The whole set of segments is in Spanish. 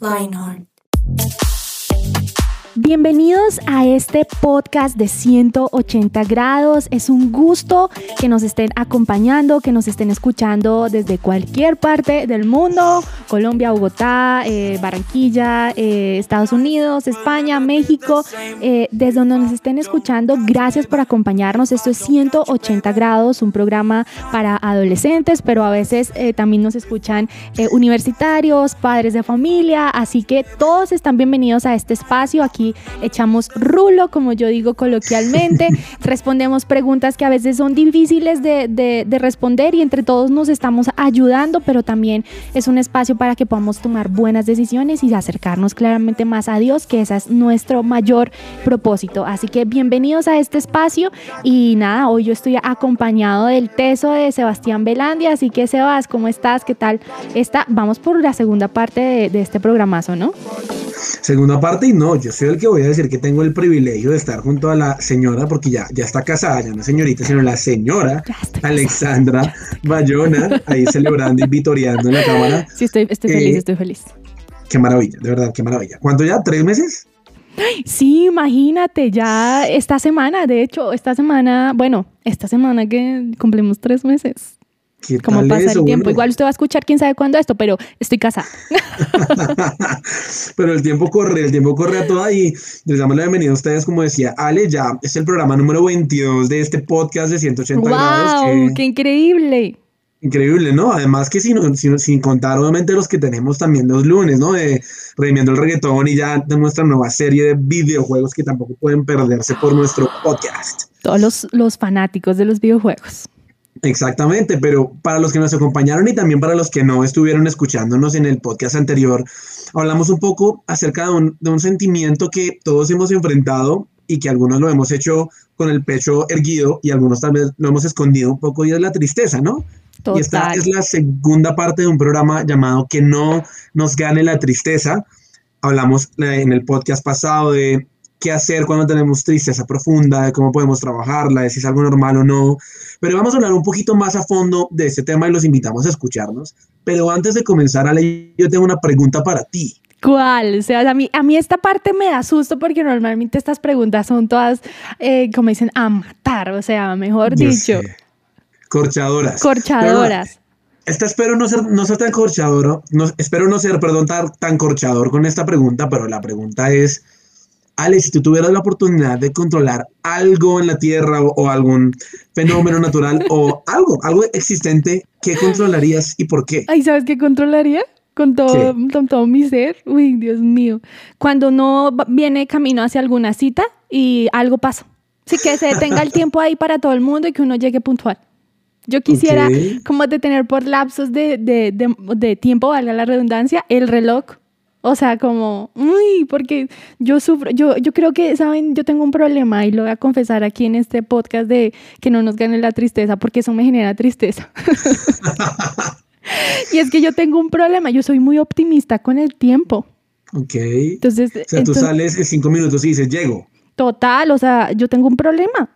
Lionheart. Bienvenidos a este podcast de 180 grados. Es un gusto que nos estén acompañando, que nos estén escuchando desde cualquier parte del mundo. Colombia, Bogotá, eh, Barranquilla, eh, Estados Unidos, España, México. eh, desde donde nos estén escuchando, gracias por acompañarnos. Esto es 180 grados, un programa para adolescentes, pero a veces también nos escuchan universitarios, padres de familia. Así que todos están bienvenidos a este espacio. Aquí echamos rulo, como yo digo coloquialmente, respondemos preguntas que a veces son difíciles de, de- de responder y entre todos nos estamos ayudando, pero también es un espacio para que podamos tomar buenas decisiones y acercarnos claramente más a Dios, que ese es nuestro mayor propósito. Así que bienvenidos a este espacio y nada, hoy yo estoy acompañado del teso de Sebastián Belandia, así que Sebas, ¿cómo estás? ¿Qué tal? Está, vamos por la segunda parte de, de este programazo, ¿no? Segunda parte, y no, yo soy el que voy a decir que tengo el privilegio de estar junto a la señora, porque ya, ya está casada, ya no señorita, sino la señora Alexandra Bayona, ahí celebrando y vitoreando en la cámara. Sí, estoy, estoy Eh, feliz, estoy feliz. Qué maravilla, de verdad, qué maravilla. ¿Cuánto ya? ¿Tres meses? Sí, imagínate, ya esta semana, de hecho, esta semana, bueno, esta semana que cumplimos tres meses. ¿Qué ¿Cómo tal pasa eso? el tiempo? Bueno, Igual usted va a escuchar quién sabe cuándo esto, pero estoy casada. Pero el tiempo corre, el tiempo corre a toda y les damos la bienvenida a ustedes, como decía Ale, ya es el programa número 22 de este podcast de 180 grados. ¡Wow! que- ¡Qué increíble! Increíble, ¿no? Además que sin, sin, sin contar obviamente los que tenemos también los lunes, ¿no? De Redimiendo el Reggaetón y ya de nuestra nueva serie de videojuegos que tampoco pueden perderse por nuestro podcast. Todos los, los fanáticos de los videojuegos. Exactamente, pero para los que nos acompañaron y también para los que no estuvieron escuchándonos en el podcast anterior, hablamos un poco acerca de un, de un sentimiento que todos hemos enfrentado y que algunos lo hemos hecho con el pecho erguido y algunos tal vez lo hemos escondido un poco y es la tristeza, ¿no? Y esta es la segunda parte de un programa llamado Que no nos gane la tristeza. Hablamos eh, en el podcast pasado de qué hacer cuando tenemos tristeza profunda, de cómo podemos trabajarla, de si es algo normal o no. Pero vamos a hablar un poquito más a fondo de este tema y los invitamos a escucharnos. Pero antes de comenzar, Ale, yo tengo una pregunta para ti. ¿Cuál? O sea, a mí, a mí esta parte me da susto porque normalmente estas preguntas son todas, eh, como dicen, a matar. O sea, mejor Yo dicho, sé. Corchadoras. corchadoras. Esta espero no ser, no ser tan corchador, no, espero no ser, perdón, tan, tan corchador con esta pregunta, pero la pregunta es, Ale, si tú tuvieras la oportunidad de controlar algo en la Tierra o, o algún fenómeno natural o algo, algo existente, ¿qué controlarías y por qué? Ay, ¿sabes qué controlaría? Con todo, con todo mi ser. Uy, Dios mío. Cuando uno viene camino hacia alguna cita y algo pasa. Sí, que se detenga el tiempo ahí para todo el mundo y que uno llegue puntual. Yo quisiera como detener por lapsos de, de, de, de tiempo, valga la redundancia, el reloj. O sea, como, uy, porque yo sufro, yo, yo creo que, ¿saben? Yo tengo un problema y lo voy a confesar aquí en este podcast de que no nos gane la tristeza, porque eso me genera tristeza. Y es que yo tengo un problema, yo soy muy optimista con el tiempo. Ok. Entonces, O sea, tú entonces, sales en cinco minutos y dices, llego. total, o sea, yo tengo un problema.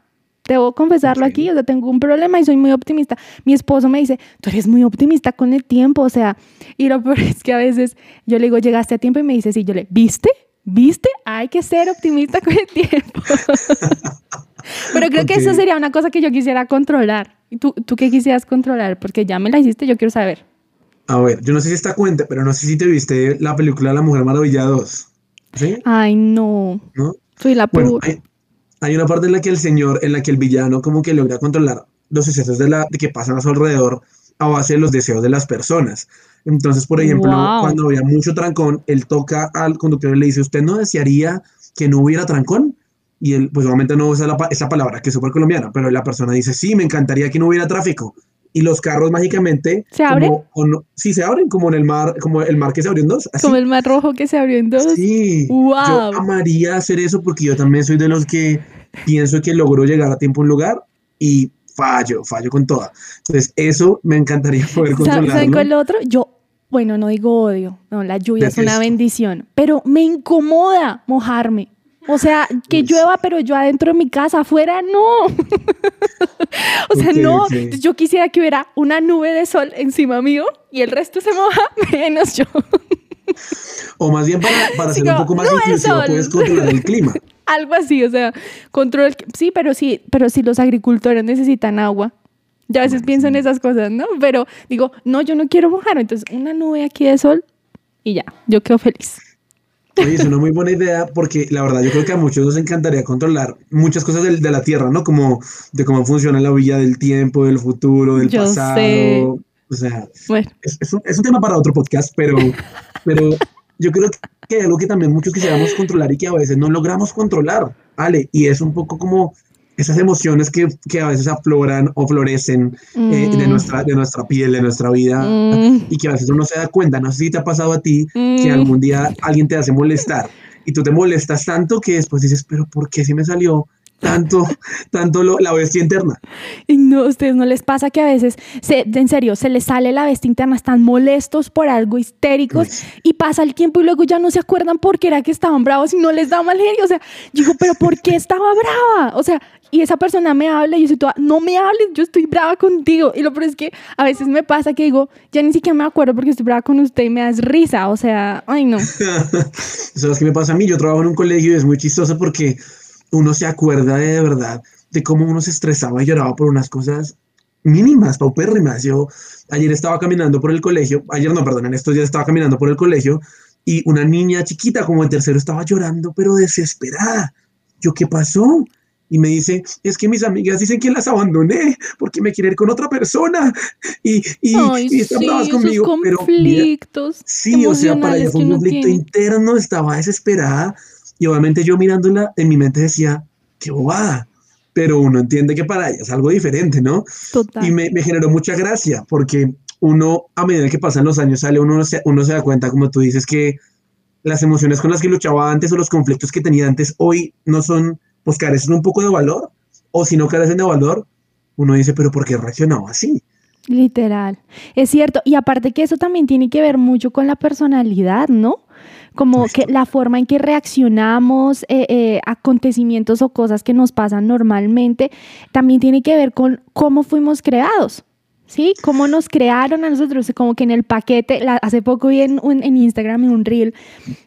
Debo confesarlo aquí, o sea, tengo un problema y soy muy optimista. Mi esposo me dice, tú eres muy optimista con el tiempo, o sea, y lo peor es que a veces yo le digo, llegaste a tiempo y me dice, sí, yo le, ¿viste? ¿Viste? Hay que ser optimista con el tiempo. Pero creo que eso sería una cosa que yo quisiera controlar. ¿Y tú, tú qué quisieras controlar? Porque ya me la hiciste, yo quiero saber. A ver, yo no sé si esta cuenta, pero no sé si te viste la película La Mujer Maravilla 2. ¿Sí? Ay, no. ¿No? Soy la Bueno, hay, hay una parte en la que el señor, en la que el villano como que logra controlar los sucesos de, la, de que pasan a su alrededor a base de los deseos de las personas. Entonces, por ejemplo, Wow. cuando había mucho trancón, él toca al conductor y le dice, ¿usted no desearía que no hubiera trancón? Y él, pues obviamente no usa la esa palabra que es súper colombiana, pero la persona dice, sí, me encantaría que no hubiera tráfico. Y los carros mágicamente ¿Se abren? Como, no- sí, se abren como en el mar, como el mar que se abrió en dos. así. Como el mar rojo que se abrió en dos. Sí, Wow. yo amaría hacer eso porque yo también soy de los que pienso que logro llegar a tiempo a un lugar y fallo, fallo con toda. Entonces, eso me encantaría poder ¿Sabe- ¿Saben cuál lo otro? Yo, bueno, no digo odio, no, la lluvia es una bendición, pero me incomoda mojarme. O sea, que Uy. llueva, pero yo adentro de mi casa, afuera no. o sea, no, yo quisiera que hubiera una nube de sol encima mío y el resto se moja, menos yo. O más bien para, para Sí, ser un poco más "No, el inclusivo, sol". puedes controlar el clima. Algo así, o sea, control. Sí, pero sí, pero sí los agricultores necesitan agua. Yo a veces pienso en esas cosas, ¿no? Pero digo, no, yo no quiero mojar, entonces una nube aquí de sol y ya, yo quedo feliz. Oye, es una muy buena idea porque la verdad yo creo que a muchos nos encantaría controlar muchas cosas del- de, la Tierra, ¿no? Como de cómo funciona la villa del tiempo, del futuro, del Yo pasado. sé. O sea, Bueno, es, es un, es un tema para otro podcast, pero, pero yo creo que hay algo que también muchos quisiéramos controlar y que a veces no logramos controlar, Ale, y es un poco como esas emociones que, que a veces afloran o florecen eh, de, Mm. nuestra, de nuestra piel, de nuestra vida, mm, y que a veces uno no se da cuenta. No sé si te ha pasado a ti que mm, algún día alguien te hace molestar y tú te molestas tanto que después dices, pero ¿por qué si me salió tanto, tanto lo- la bestia interna? no, a ustedes no les pasa que a veces, se, en serio, se les sale la bestia interna, están molestos por algo, histéricos, y pasa el tiempo y luego ya no se acuerdan por qué era que estaban bravos y no les da mal genio. O sea, digo, pero ¿por qué estaba brava? O sea, y esa persona me habla y yo soy toda, no me hables, yo estoy brava contigo. Y lo peor es que a veces me pasa que digo, ya ni siquiera me acuerdo porque estoy brava con usted y me das risa. O sea, ay no. Eso es que me pasa a mí. Yo trabajo en un colegio y es muy chistoso porque uno se acuerda de, de verdad de cómo uno se estresaba y lloraba por unas cosas mínimas, paupérrimas. Yo ayer estaba caminando por el colegio, ayer no, perdón, en estos días estaba caminando por el colegio y una niña chiquita como de tercero estaba llorando, pero desesperada. Yo, ¿qué pasó? Y me dice, es que mis amigas dicen que las abandoné porque me quieren ir con otra persona y, y, Ay, y están sí, bravas conmigo. Pero mira, conflictos. Sí, o sea, para ella fue un conflicto interno, estaba desesperada y obviamente yo mirándola en mi mente decía, qué bobada, pero uno entiende que para ella es algo diferente, ¿no? Total. Y me, me generó mucha gracia porque uno, a medida que pasan los años, sale, uno se, uno se da cuenta, como tú dices, que las emociones con las que luchaba antes o los conflictos que tenía antes hoy no son, pues carecen un poco de valor, o si no carecen de valor, uno dice, pero ¿por qué reaccionaba así? Literal. Es cierto. Y aparte que eso también tiene que ver mucho con la personalidad, ¿no? Como que la forma en que reaccionamos, eh, eh, acontecimientos o cosas que nos pasan normalmente, también tiene que ver con cómo fuimos creados. ¿Sí? Cómo nos crearon a nosotros, como que en el paquete, la- hace poco vi en, un- en Instagram en un reel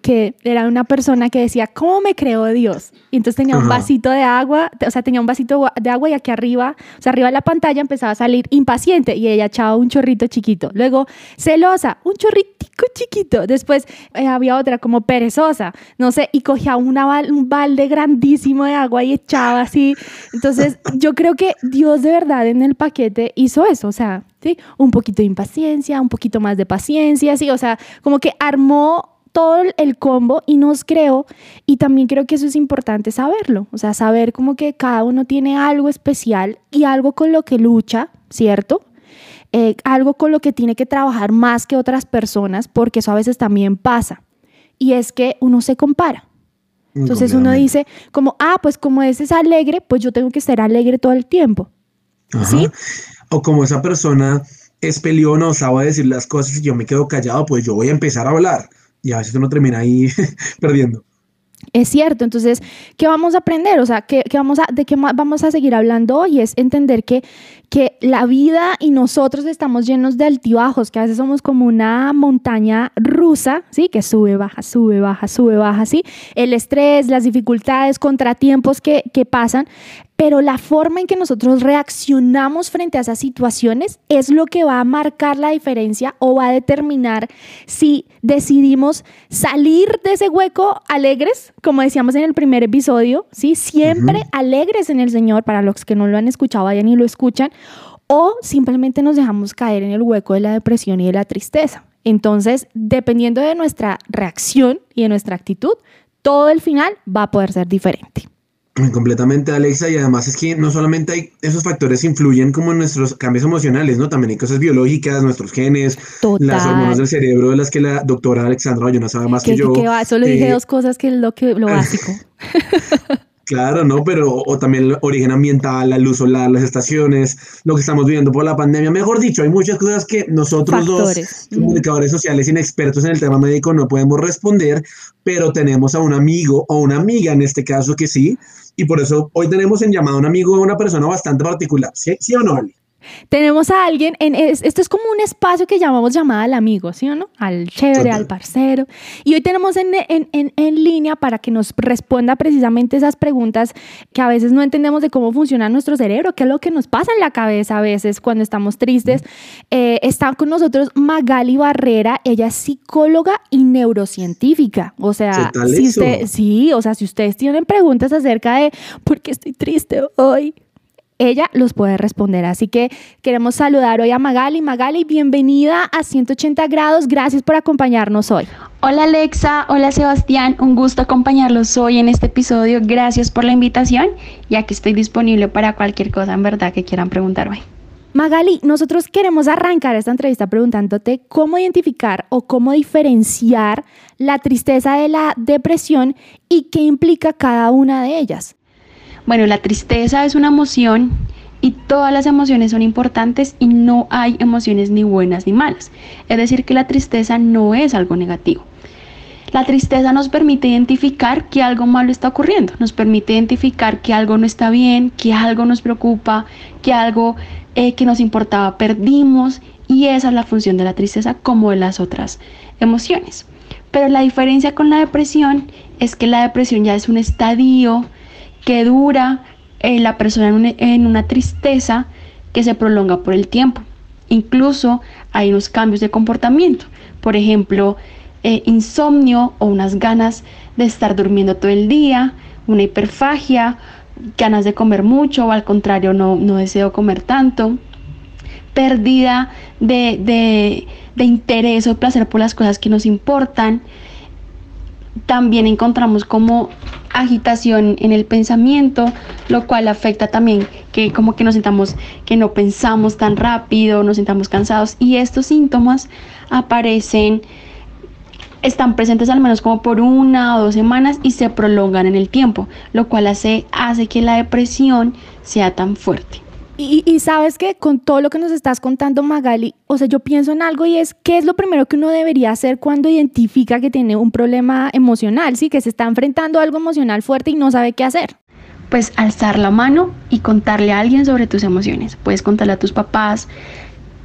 que era una persona que decía, ¿cómo me creó Dios? Y entonces tenía un vasito de agua, o sea, tenía un vasito de agua y aquí arriba, o sea, arriba de la pantalla empezaba a salir impaciente y ella echaba un chorrito chiquito. Luego, celosa, un chorritico chiquito. Después eh, había otra como perezosa, no sé, y cogía una un balde grandísimo de agua y echaba así. Entonces, yo creo que Dios de verdad en el paquete hizo eso, o sea, ¿sí? Un poquito de impaciencia, un poquito más de paciencia, sí, o sea, como que armó todo el combo y nos creó y también creo que eso es importante saberlo, o sea, saber como que cada uno tiene algo especial y algo con lo que lucha, ¿cierto? Eh, algo con lo que tiene que trabajar más que otras personas, porque eso a veces también pasa. Y es que uno se compara. Entonces uno dice como, ah, pues como ese es alegre, pues yo tengo que ser alegre todo el tiempo. Ajá. ¿Sí? O como esa persona es peleona o sabe decir las cosas y yo me quedo callado, pues yo voy a empezar a hablar. Y a veces uno termina ahí perdiendo. Es cierto, entonces, ¿qué vamos a aprender? O sea, ¿qué, qué vamos a, ¿de qué vamos a seguir hablando hoy? Es entender que, que la vida y nosotros estamos llenos de altibajos, que a veces somos como una montaña rusa, ¿sí? Que sube, baja, sube, baja, sube, baja, ¿sí? El estrés, las dificultades, contratiempos que, que pasan, pero la forma en que nosotros reaccionamos frente a esas situaciones es lo que va a marcar la diferencia o va a determinar si decidimos salir de ese hueco alegres, como decíamos en el primer episodio, ¿sí? Siempre alegres en el Señor, para los que no lo han escuchado, vayan y lo escuchan, o simplemente nos dejamos caer en el hueco de la depresión y de la tristeza. Entonces, dependiendo de nuestra reacción y de nuestra actitud, todo el final va a poder ser diferente. Completamente, Alexa, y además es que no solamente hay esos factores influyen como en nuestros cambios emocionales, ¿no? También hay cosas biológicas, nuestros genes, las hormonas del cerebro, de las que la doctora Alexandra no sabe más que, yo. Que va, solo dije eh, dos cosas que es lo, que, lo básico. Claro, ¿no? Pero o también el origen ambiental, la luz solar, las estaciones, lo que estamos viviendo por la pandemia. Mejor dicho, hay muchas cosas que nosotros dos, comunicadores sociales inexpertos en el tema médico, no podemos responder, pero tenemos a un amigo o una amiga en este caso que sí, y por eso hoy tenemos en llamada a un amigo o una persona bastante particular. ¿Sí, ¿Sí o no, Ali? Tenemos a alguien, en, esto es como un espacio que llamamos llamada al amigo, ¿sí o no? Al chévere, al parcero. Y hoy tenemos en, en, línea para que nos responda precisamente esas preguntas que a veces no entendemos de cómo funciona nuestro cerebro, qué es lo que nos pasa en la cabeza a veces cuando estamos tristes. Eh, está con nosotros Magali Barrera, ella es psicóloga y neurocientífica. O sea, si usted, sí, o sea, si ustedes tienen preguntas acerca de por qué estoy triste hoy, ella los puede responder. Así que queremos saludar hoy a Magali. Magali, bienvenida a 180 grados. Gracias por acompañarnos hoy. Hola Alexa, hola Sebastián, un gusto acompañarlos hoy en este episodio. Gracias por la invitación, ya que estoy disponible para cualquier cosa en verdad que quieran preguntar hoy. Magali, nosotros queremos arrancar esta entrevista preguntándote cómo identificar o cómo diferenciar la tristeza de la depresión y qué implica cada una de ellas. Bueno, la tristeza es una emoción y todas las emociones son importantes y no hay emociones ni buenas ni malas. Es decir, que la tristeza no es algo negativo. La tristeza nos permite identificar que algo malo está ocurriendo, nos permite identificar que algo no está bien, que algo nos preocupa, que algo eh, que nos importaba perdimos y esa es la función de la tristeza como de las otras emociones. Pero la diferencia con la depresión es que la depresión ya es un estadio que dura eh, la persona en una, tristeza que se prolonga por el tiempo. Incluso hay unos cambios de comportamiento. Por ejemplo, eh, insomnio o unas ganas de estar durmiendo todo el día, una hiperfagia, ganas de comer mucho o al contrario no, no deseo comer tanto, pérdida de, de, de interés o placer por las cosas que nos importan, también encontramos como agitación en el pensamiento, lo cual afecta también que como que nos sentamos que no pensamos tan rápido, nos sentamos cansados y estos síntomas aparecen están presentes al menos como por una o dos semanas y se prolongan en el tiempo, lo cual hace, hace que la depresión sea tan fuerte. Y, sabes que con todo lo que nos estás contando, Magali, o sea, yo pienso en algo y es, ¿qué es lo primero que uno debería hacer cuando identifica que tiene un problema emocional, sí, que se está enfrentando a algo emocional fuerte y no sabe qué hacer? Pues alzar la mano y contarle a alguien sobre tus emociones. Puedes contarle a tus papás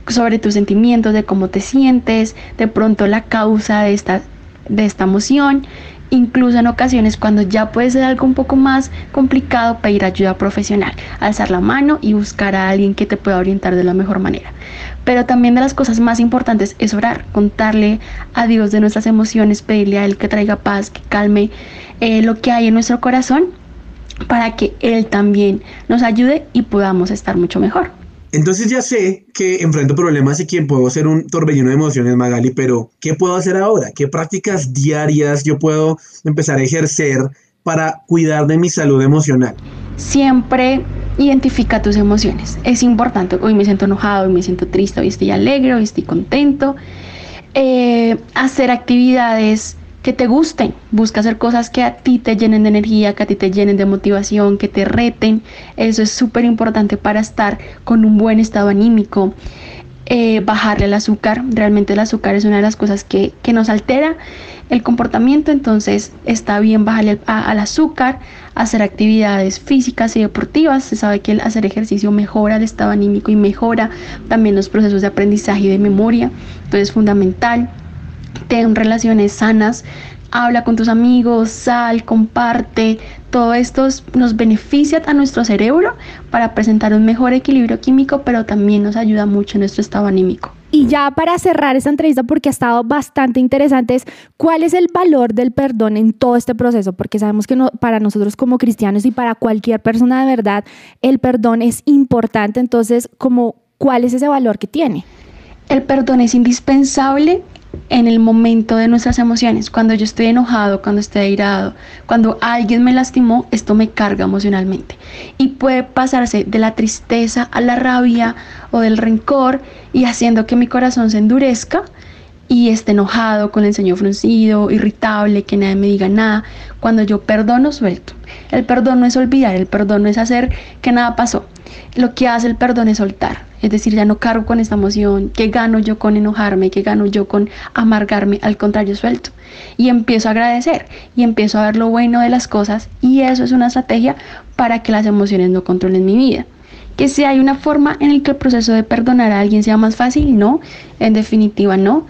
sobre tus sentimientos, de cómo te sientes, de pronto la causa de esta, de esta emoción incluso en ocasiones cuando ya puede ser algo un poco más complicado, pedir ayuda profesional, alzar la mano y buscar a alguien que te pueda orientar de la mejor manera. Pero también de las cosas más importantes es orar, contarle a Dios de nuestras emociones, pedirle a Él que traiga paz, que calme eh, lo que hay en nuestro corazón para que Él también nos ayude y podamos estar mucho mejor. Entonces ya sé que enfrento problemas y que puedo ser un torbellino de emociones, Magali, pero ¿qué puedo hacer ahora? ¿Qué prácticas diarias yo puedo empezar a ejercer para cuidar de mi salud emocional? Siempre identifica tus emociones. Es importante. Hoy me siento enojado, hoy me siento triste, hoy estoy alegre, hoy estoy contento. Eh, hacer actividades que te gusten. Busca hacer cosas que a ti te llenen de energía, que a ti te llenen de motivación, que te reten. Eso es súper importante para estar con un buen estado anímico. Eh, bajarle el azúcar. Realmente el azúcar es una de las cosas que, nos altera el comportamiento. Entonces está bien bajarle al azúcar, hacer actividades físicas y deportivas. Se sabe que el hacer ejercicio mejora el estado anímico y mejora también los procesos de aprendizaje y de memoria. Entonces es fundamental ten relaciones sanas, habla con tus amigos, sal, comparte. Todo esto nos beneficia a nuestro cerebro para presentar un mejor equilibrio químico, pero también nos ayuda mucho en nuestro estado anímico. Y ya para cerrar esta entrevista, porque ha estado bastante interesante, es cuál es el valor del perdón en todo este proceso, porque sabemos que para nosotros como cristianos y para cualquier persona de verdad, el perdón es importante. Entonces, como, ¿cuál es ese valor que tiene? El perdón es indispensable en el momento de nuestras emociones. Cuando yo estoy enojado, cuando estoy airado, cuando alguien me lastimó, esto me carga emocionalmente. Y puede pasarse de la tristeza a la rabia o del rencor y haciendo que mi corazón se endurezca y esté enojado, con el ceño fruncido, irritable, que nadie me diga nada. Cuando yo perdono, suelto. El perdón no es olvidar, el perdón no es hacer que nada pasó. Lo que hace el perdón es soltar. Es decir, ya no cargo con esta emoción, ¿qué gano yo con enojarme? ¿Qué gano yo con amargarme? Al contrario, suelto. Y empiezo a agradecer y empiezo a ver lo bueno de las cosas y eso es una estrategia para que las emociones no controlen mi vida. Que si hay una forma en la que el proceso de perdonar a alguien sea más fácil, no, en definitiva no.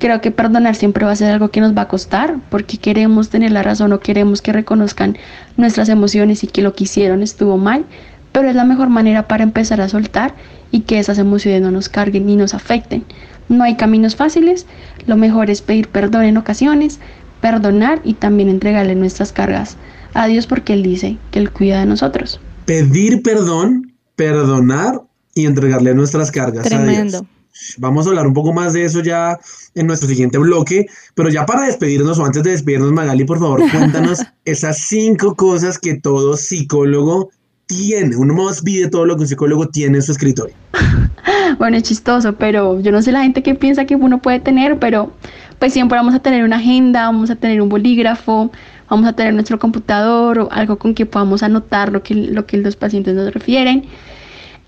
Creo que perdonar siempre va a ser algo que nos va a costar porque queremos tener la razón o queremos que reconozcan nuestras emociones y que lo que hicieron estuvo mal, pero es la mejor manera para empezar a soltar y que esas emociones no nos carguen ni nos afecten. No hay caminos fáciles, lo mejor es pedir perdón en ocasiones, perdonar y también entregarle nuestras cargas a Dios porque Él dice que Él cuida de nosotros. Pedir perdón, perdonar y entregarle nuestras cargas Tremendo. a Dios. Vamos a hablar un poco más de eso ya en nuestro siguiente bloque, pero ya para despedirnos o antes de despedirnos, Magali, por favor, cuéntanos esas cinco cosas que todo psicólogo tiene, uno más pide todo lo que un psicólogo tiene en su escritorio. bueno, es chistoso, pero yo no sé la gente que piensa que uno puede tener, pero pues siempre vamos a tener una agenda, vamos a tener un bolígrafo, vamos a tener nuestro computador o algo con que podamos anotar lo que, lo que los pacientes nos refieren.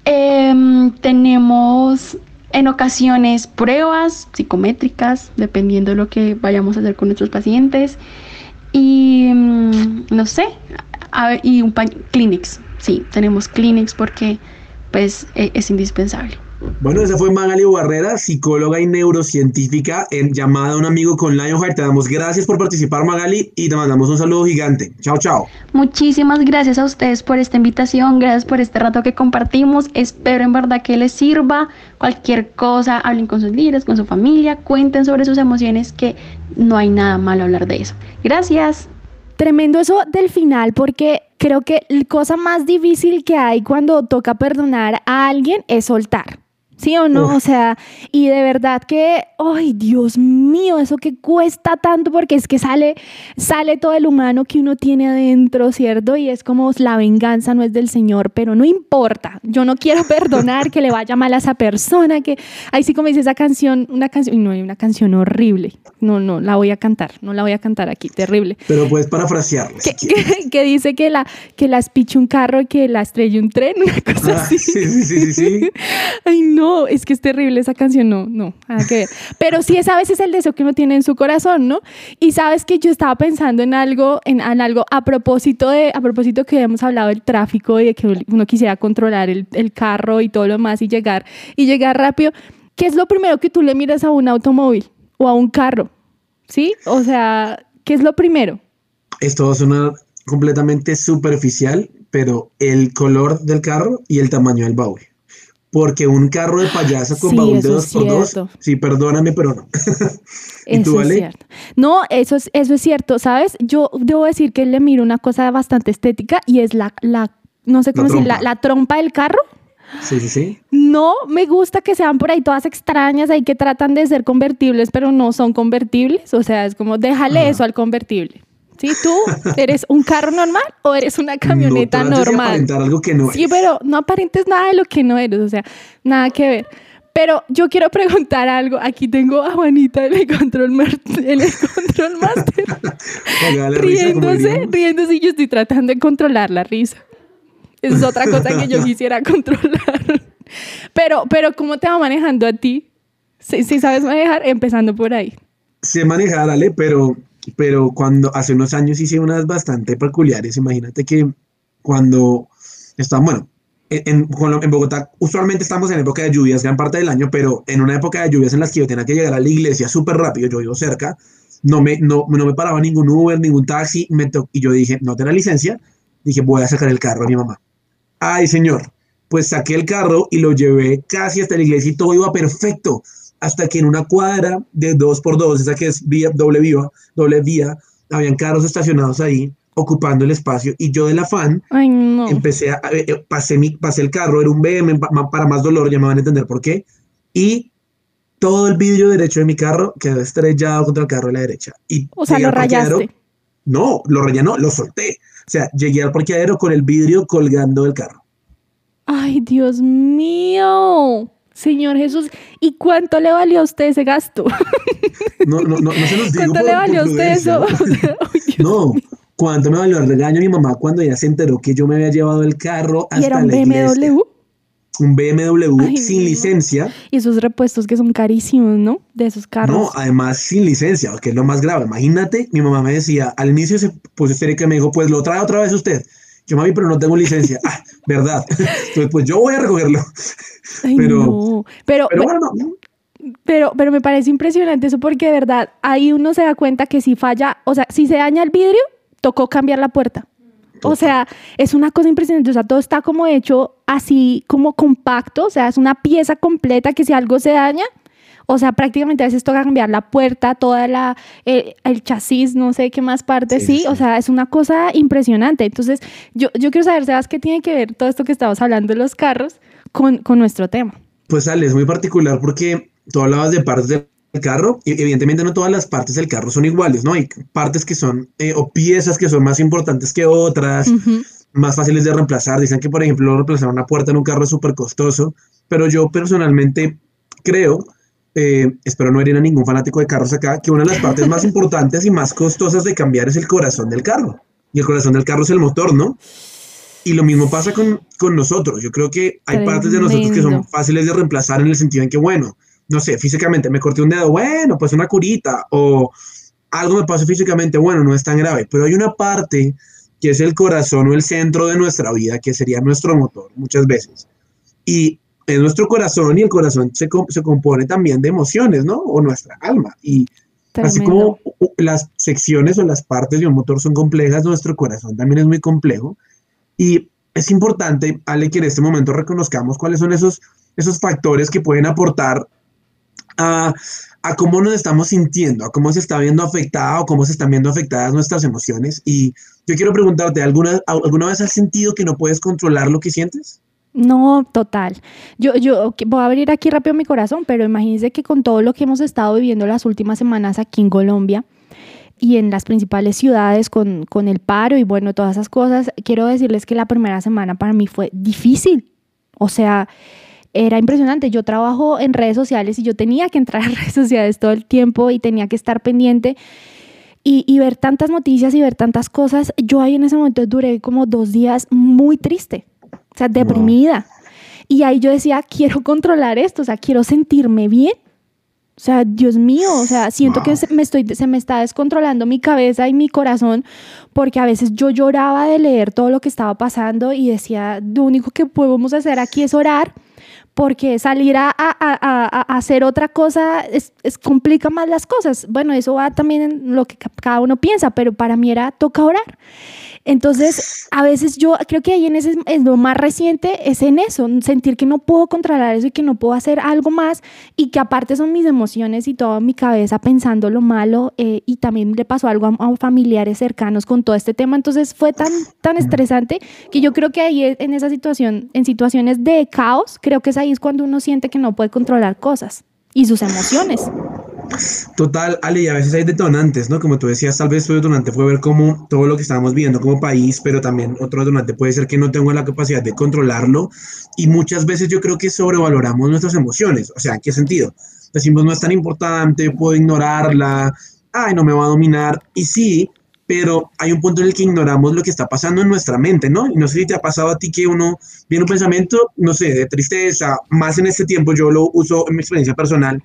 Em, tenemos en ocasiones pruebas psicométricas, dependiendo de lo que vayamos a hacer con nuestros pacientes. Y mm, no sé, y un clinics, sí, tenemos clinics porque pues e, es indispensable. Bueno, esa fue Magali Barrera, psicóloga y neurocientífica en llamada a un amigo con Lionheart. Te damos gracias por participar, Magali, y te mandamos un saludo gigante. Chao, chao. Muchísimas gracias a ustedes por esta invitación, gracias por este rato que compartimos. Espero en verdad que les sirva cualquier cosa. Hablen con sus líderes, con su familia, cuenten sobre sus emociones, que no hay nada malo hablar de eso. Gracias. Tremendo eso del final porque creo que la cosa más difícil que hay cuando toca perdonar a alguien es soltar. ¿Sí o no? O sea, y de verdad que, ay, Dios mío, eso que cuesta tanto porque es que sale, sale todo el humano que uno tiene adentro, ¿cierto? Y es como la venganza no es del Señor, pero no importa. Yo no quiero perdonar que le vaya mal a esa persona, que, ahí sí como dice esa canción, una canción, no, hay una canción horrible. No, no, la voy a cantar, no la voy a cantar aquí, terrible. Pero puedes parafrasearla. que, dice que la, que la espiche un carro y que la estrelle un tren, una cosa ah, así. Sí, sí, sí, sí. Ay, no es que es terrible esa canción, no, no, nada que ver. Pero sí es a veces el deseo que uno tiene en su corazón, ¿no? Y sabes que yo estaba pensando en algo, en, algo a propósito de, a propósito que hemos hablado del tráfico y de que uno quisiera controlar el, carro y todo lo más y llegar, y llegar rápido. ¿Qué es lo primero que tú le miras a un automóvil o a un carro? ¿Sí? O sea, ¿qué es lo primero? Esto va a completamente superficial, pero el color del carro y el tamaño del baúl porque un carro de payaso con baúl de dos por dos, sí, perdóname, pero no. eso es cierto. No, eso es, eso es cierto, ¿sabes? Yo debo decir que le miro una cosa bastante estética y es la, la no sé cómo decir, la, la trompa del carro. Sí, sí, sí. No me gusta que sean por ahí todas extrañas, ahí que tratan de ser convertibles, pero no son convertibles. O sea, es como déjale eso al convertible. ¿Sí? ¿Tú eres un carro normal o eres una camioneta no normal? algo que no Sí, pero no aparentes nada de lo que no eres, o sea, nada que ver. Pero yo quiero preguntar algo. Aquí tengo a Juanita en el control, en el control master. riéndose, riéndose y yo estoy tratando de controlar la risa. Esa es otra cosa que yo quisiera controlar. Pero, pero ¿cómo te va manejando a ti? Si, si sabes manejar, empezando por ahí. Sé manejar, Ale, pero pero cuando hace unos años hice unas bastante peculiares. Imagínate que cuando estaba, bueno, en, en, Bogotá usualmente estamos en época de lluvias gran parte del año, pero en una época de lluvias en las que yo tenía que llegar a la iglesia súper rápido, yo vivo cerca, no me, no, no me paraba ningún Uber, ningún taxi, me y yo dije, no tengo licencia, dije, voy a sacar el carro a mi mamá. Ay, señor, pues saqué el carro y lo llevé casi hasta la iglesia y todo iba perfecto hasta que en una cuadra de dos por dos, esa que es vía, doble vía, doble vía, habían carros estacionados ahí ocupando el espacio y yo del afán empecé a, eh, eh, pasé, mi, pasé el carro, era un BM para más dolor, ya me van a entender por qué, y todo el vidrio derecho de mi carro quedó estrellado contra el carro de la derecha. Y o sea, lo rayaste. No, lo rellenó, lo solté. O sea, llegué al parqueadero con el vidrio colgando del carro. Ay, Dios mío. Señor Jesús, ¿y cuánto le valió a usted ese gasto? No, no, no, no se los digo. ¿Cuánto le valió a usted eso? no, ¿cuánto me valió el regaño a mi mamá cuando ella se enteró que yo me había llevado el carro hasta ¿Y era un BMW? Un BMW sin licencia. Y esos repuestos que son carísimos, ¿no? De esos carros. No, además sin licencia, que es lo más grave. Imagínate, mi mamá me decía, al inicio se puso que me dijo, pues lo trae otra vez usted. Yo, mami, pero no tengo licencia. ah, verdad. Entonces, pues yo voy a recogerlo. pero, pero, pero bueno, Pero, pero me parece impresionante eso porque de verdad ahí uno se da cuenta que si falla, o sea, si se daña el vidrio, tocó cambiar la puerta. O sea, es una cosa impresionante. O sea, todo está como hecho así como compacto. O sea, es una pieza completa que si algo se daña, o sea, prácticamente a veces toca cambiar la puerta, toda la, el, chasis, no sé qué más parte, sí, O sea, es una cosa impresionante. Entonces, yo, yo quiero saber, Sebas, qué tiene que ver todo esto que estamos hablando de los carros con, con nuestro tema. Pues, Ale, es muy particular porque tú hablabas de partes del carro y evidentemente no todas las partes del carro son iguales, ¿no? Hay partes que son, eh, o piezas que son más importantes que otras, más fáciles de reemplazar. Dicen que, por ejemplo, reemplazar una puerta en un carro es súper costoso, pero yo personalmente creo eh, espero no herir a ningún fanático de carros acá, que una de las partes más importantes y más costosas de cambiar es el corazón del carro. Y el corazón del carro es el motor, ¿no? Y lo mismo pasa con, con nosotros. Yo creo que hay partes de nosotros que son fáciles de reemplazar en el sentido en que, bueno, no sé, físicamente me corté un dedo, bueno, pues una curita, o algo me pasó físicamente, bueno, no es tan grave, pero hay una parte que es el corazón o el centro de nuestra vida, que sería nuestro motor muchas veces. Y es nuestro corazón y el corazón se, se compone también de emociones, ¿no? O nuestra alma. Y así como las secciones o las partes de un motor son complejas, nuestro corazón también es muy complejo. Y es importante, Ale, que en este momento reconozcamos cuáles son esos, esos factores que pueden aportar a, a cómo nos estamos sintiendo, a cómo se está viendo afectada o cómo se están viendo afectadas nuestras emociones. Y yo quiero preguntarte, ¿alguna, ¿alguna vez has sentido que no puedes controlar lo que sientes? No, total. Yo, yo voy a abrir aquí rápido mi corazón, pero imagínense que con todo lo que hemos estado viviendo las últimas semanas aquí en Colombia y en las principales ciudades con, con el paro y bueno, todas esas cosas, quiero decirles que la primera semana para mí fue difícil. O sea, era impresionante. Yo trabajo en redes sociales y yo tenía que entrar a redes sociales todo el tiempo y tenía que estar pendiente. Y, y, ver tantas noticias y ver tantas cosas, yo ahí en ese momento duré como dos días muy triste, o sea, deprimida. Y ahí yo decía, quiero controlar esto, o sea, quiero sentirme bien. O sea, Dios mío, o sea, siento que se me, estoy, se me está descontrolando mi cabeza y mi corazón porque a veces yo lloraba de leer todo lo que estaba pasando y decía, lo único que podemos hacer aquí es orar porque salir a, a, a, hacer otra cosa es, es, complica más las cosas. Bueno, eso va también en lo que cada uno piensa, pero para mí era toca orar. Entonces, a veces yo creo que ahí en ese es lo más reciente es en eso, sentir que no puedo controlar eso y que no puedo hacer algo más y que aparte son mis emociones y toda mi cabeza pensando lo malo eh, y también le pasó algo a, familiares cercanos con todo este tema. Entonces fue tan, tan estresante que yo creo que ahí en esa situación, en situaciones de caos, creo que es ahí es cuando uno siente que no puede controlar cosas y sus emociones. Total, Ale, y a veces hay detonantes, ¿no? Como tú decías, tal vez su detonante fue ver cómo todo lo que estábamos viendo como país, pero también otro detonante puede ser que no tengo la capacidad de controlarlo y muchas veces yo creo que sobrevaloramos nuestras emociones. O sea, ¿en qué sentido? Decimos, no es tan importante, puedo ignorarla, ay, no me va a dominar. Y sí, pero hay un punto en el que ignoramos lo que está pasando en nuestra mente, ¿no? Y no sé si te ha pasado a ti que uno viene un pensamiento, no sé, de tristeza, más en este tiempo, yo lo uso en mi experiencia personal,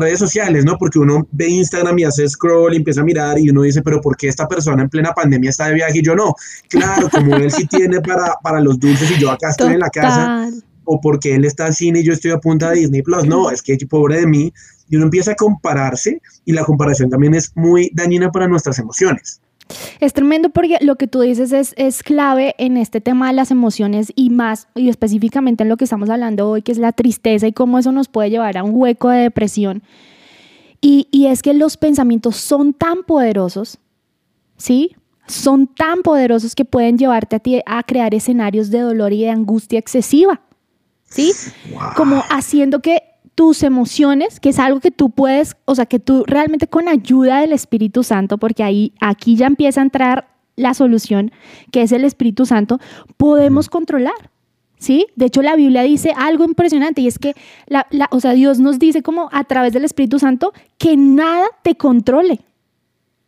redes sociales, ¿no? Porque uno ve Instagram y hace scroll y empieza a mirar y uno dice, pero ¿por qué esta persona en plena pandemia está de viaje y yo no? Claro, como él sí tiene para, para los dulces y yo acá estoy en la casa, o porque él está al cine y yo estoy a punta de Disney Plus, no, es que pobre de mí, y uno empieza a compararse y la comparación también es muy dañina para nuestras emociones. Es tremendo porque lo que tú dices es, es clave en este tema de las emociones y más, y específicamente en lo que estamos hablando hoy, que es la tristeza y cómo eso nos puede llevar a un hueco de depresión. Y, y es que los pensamientos son tan poderosos, ¿sí? Son tan poderosos que pueden llevarte a ti a crear escenarios de dolor y de angustia excesiva, ¿sí? Como haciendo que tus emociones, que es algo que tú puedes, o sea, que tú realmente con ayuda del Espíritu Santo, porque ahí aquí ya empieza a entrar la solución, que es el Espíritu Santo, podemos controlar. ¿Sí? De hecho, la Biblia dice algo impresionante y es que, la, o sea, Dios nos dice como a través del Espíritu Santo que nada te controle.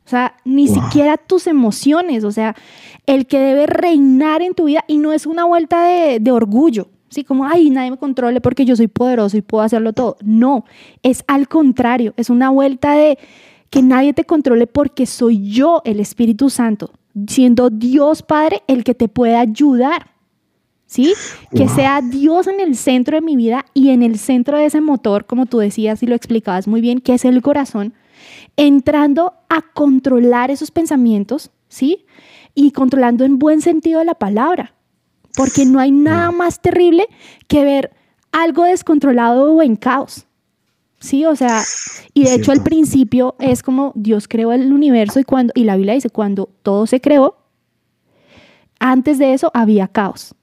O sea, ni siquiera tus emociones, o sea, el que debe reinar en tu vida y no es una vuelta de, de orgullo, ¿sí? Como, ay, nadie me controle porque yo soy poderoso y puedo hacerlo todo. No, es al contrario, es una vuelta de que nadie te controle porque soy yo, el Espíritu Santo, siendo Dios Padre el que te puede ayudar. ¿Sí? Que sea Dios en el centro de mi vida y en el centro de ese motor, como tú decías y lo explicabas muy bien, que es el corazón, entrando a controlar esos pensamientos, ¿sí? Y controlando en buen sentido la palabra, porque no hay nada más terrible que ver algo descontrolado o en caos. Sí, o sea, y de hecho al principio es como Dios creó el universo y cuando y la Biblia dice cuando todo se creó, antes de eso había caos.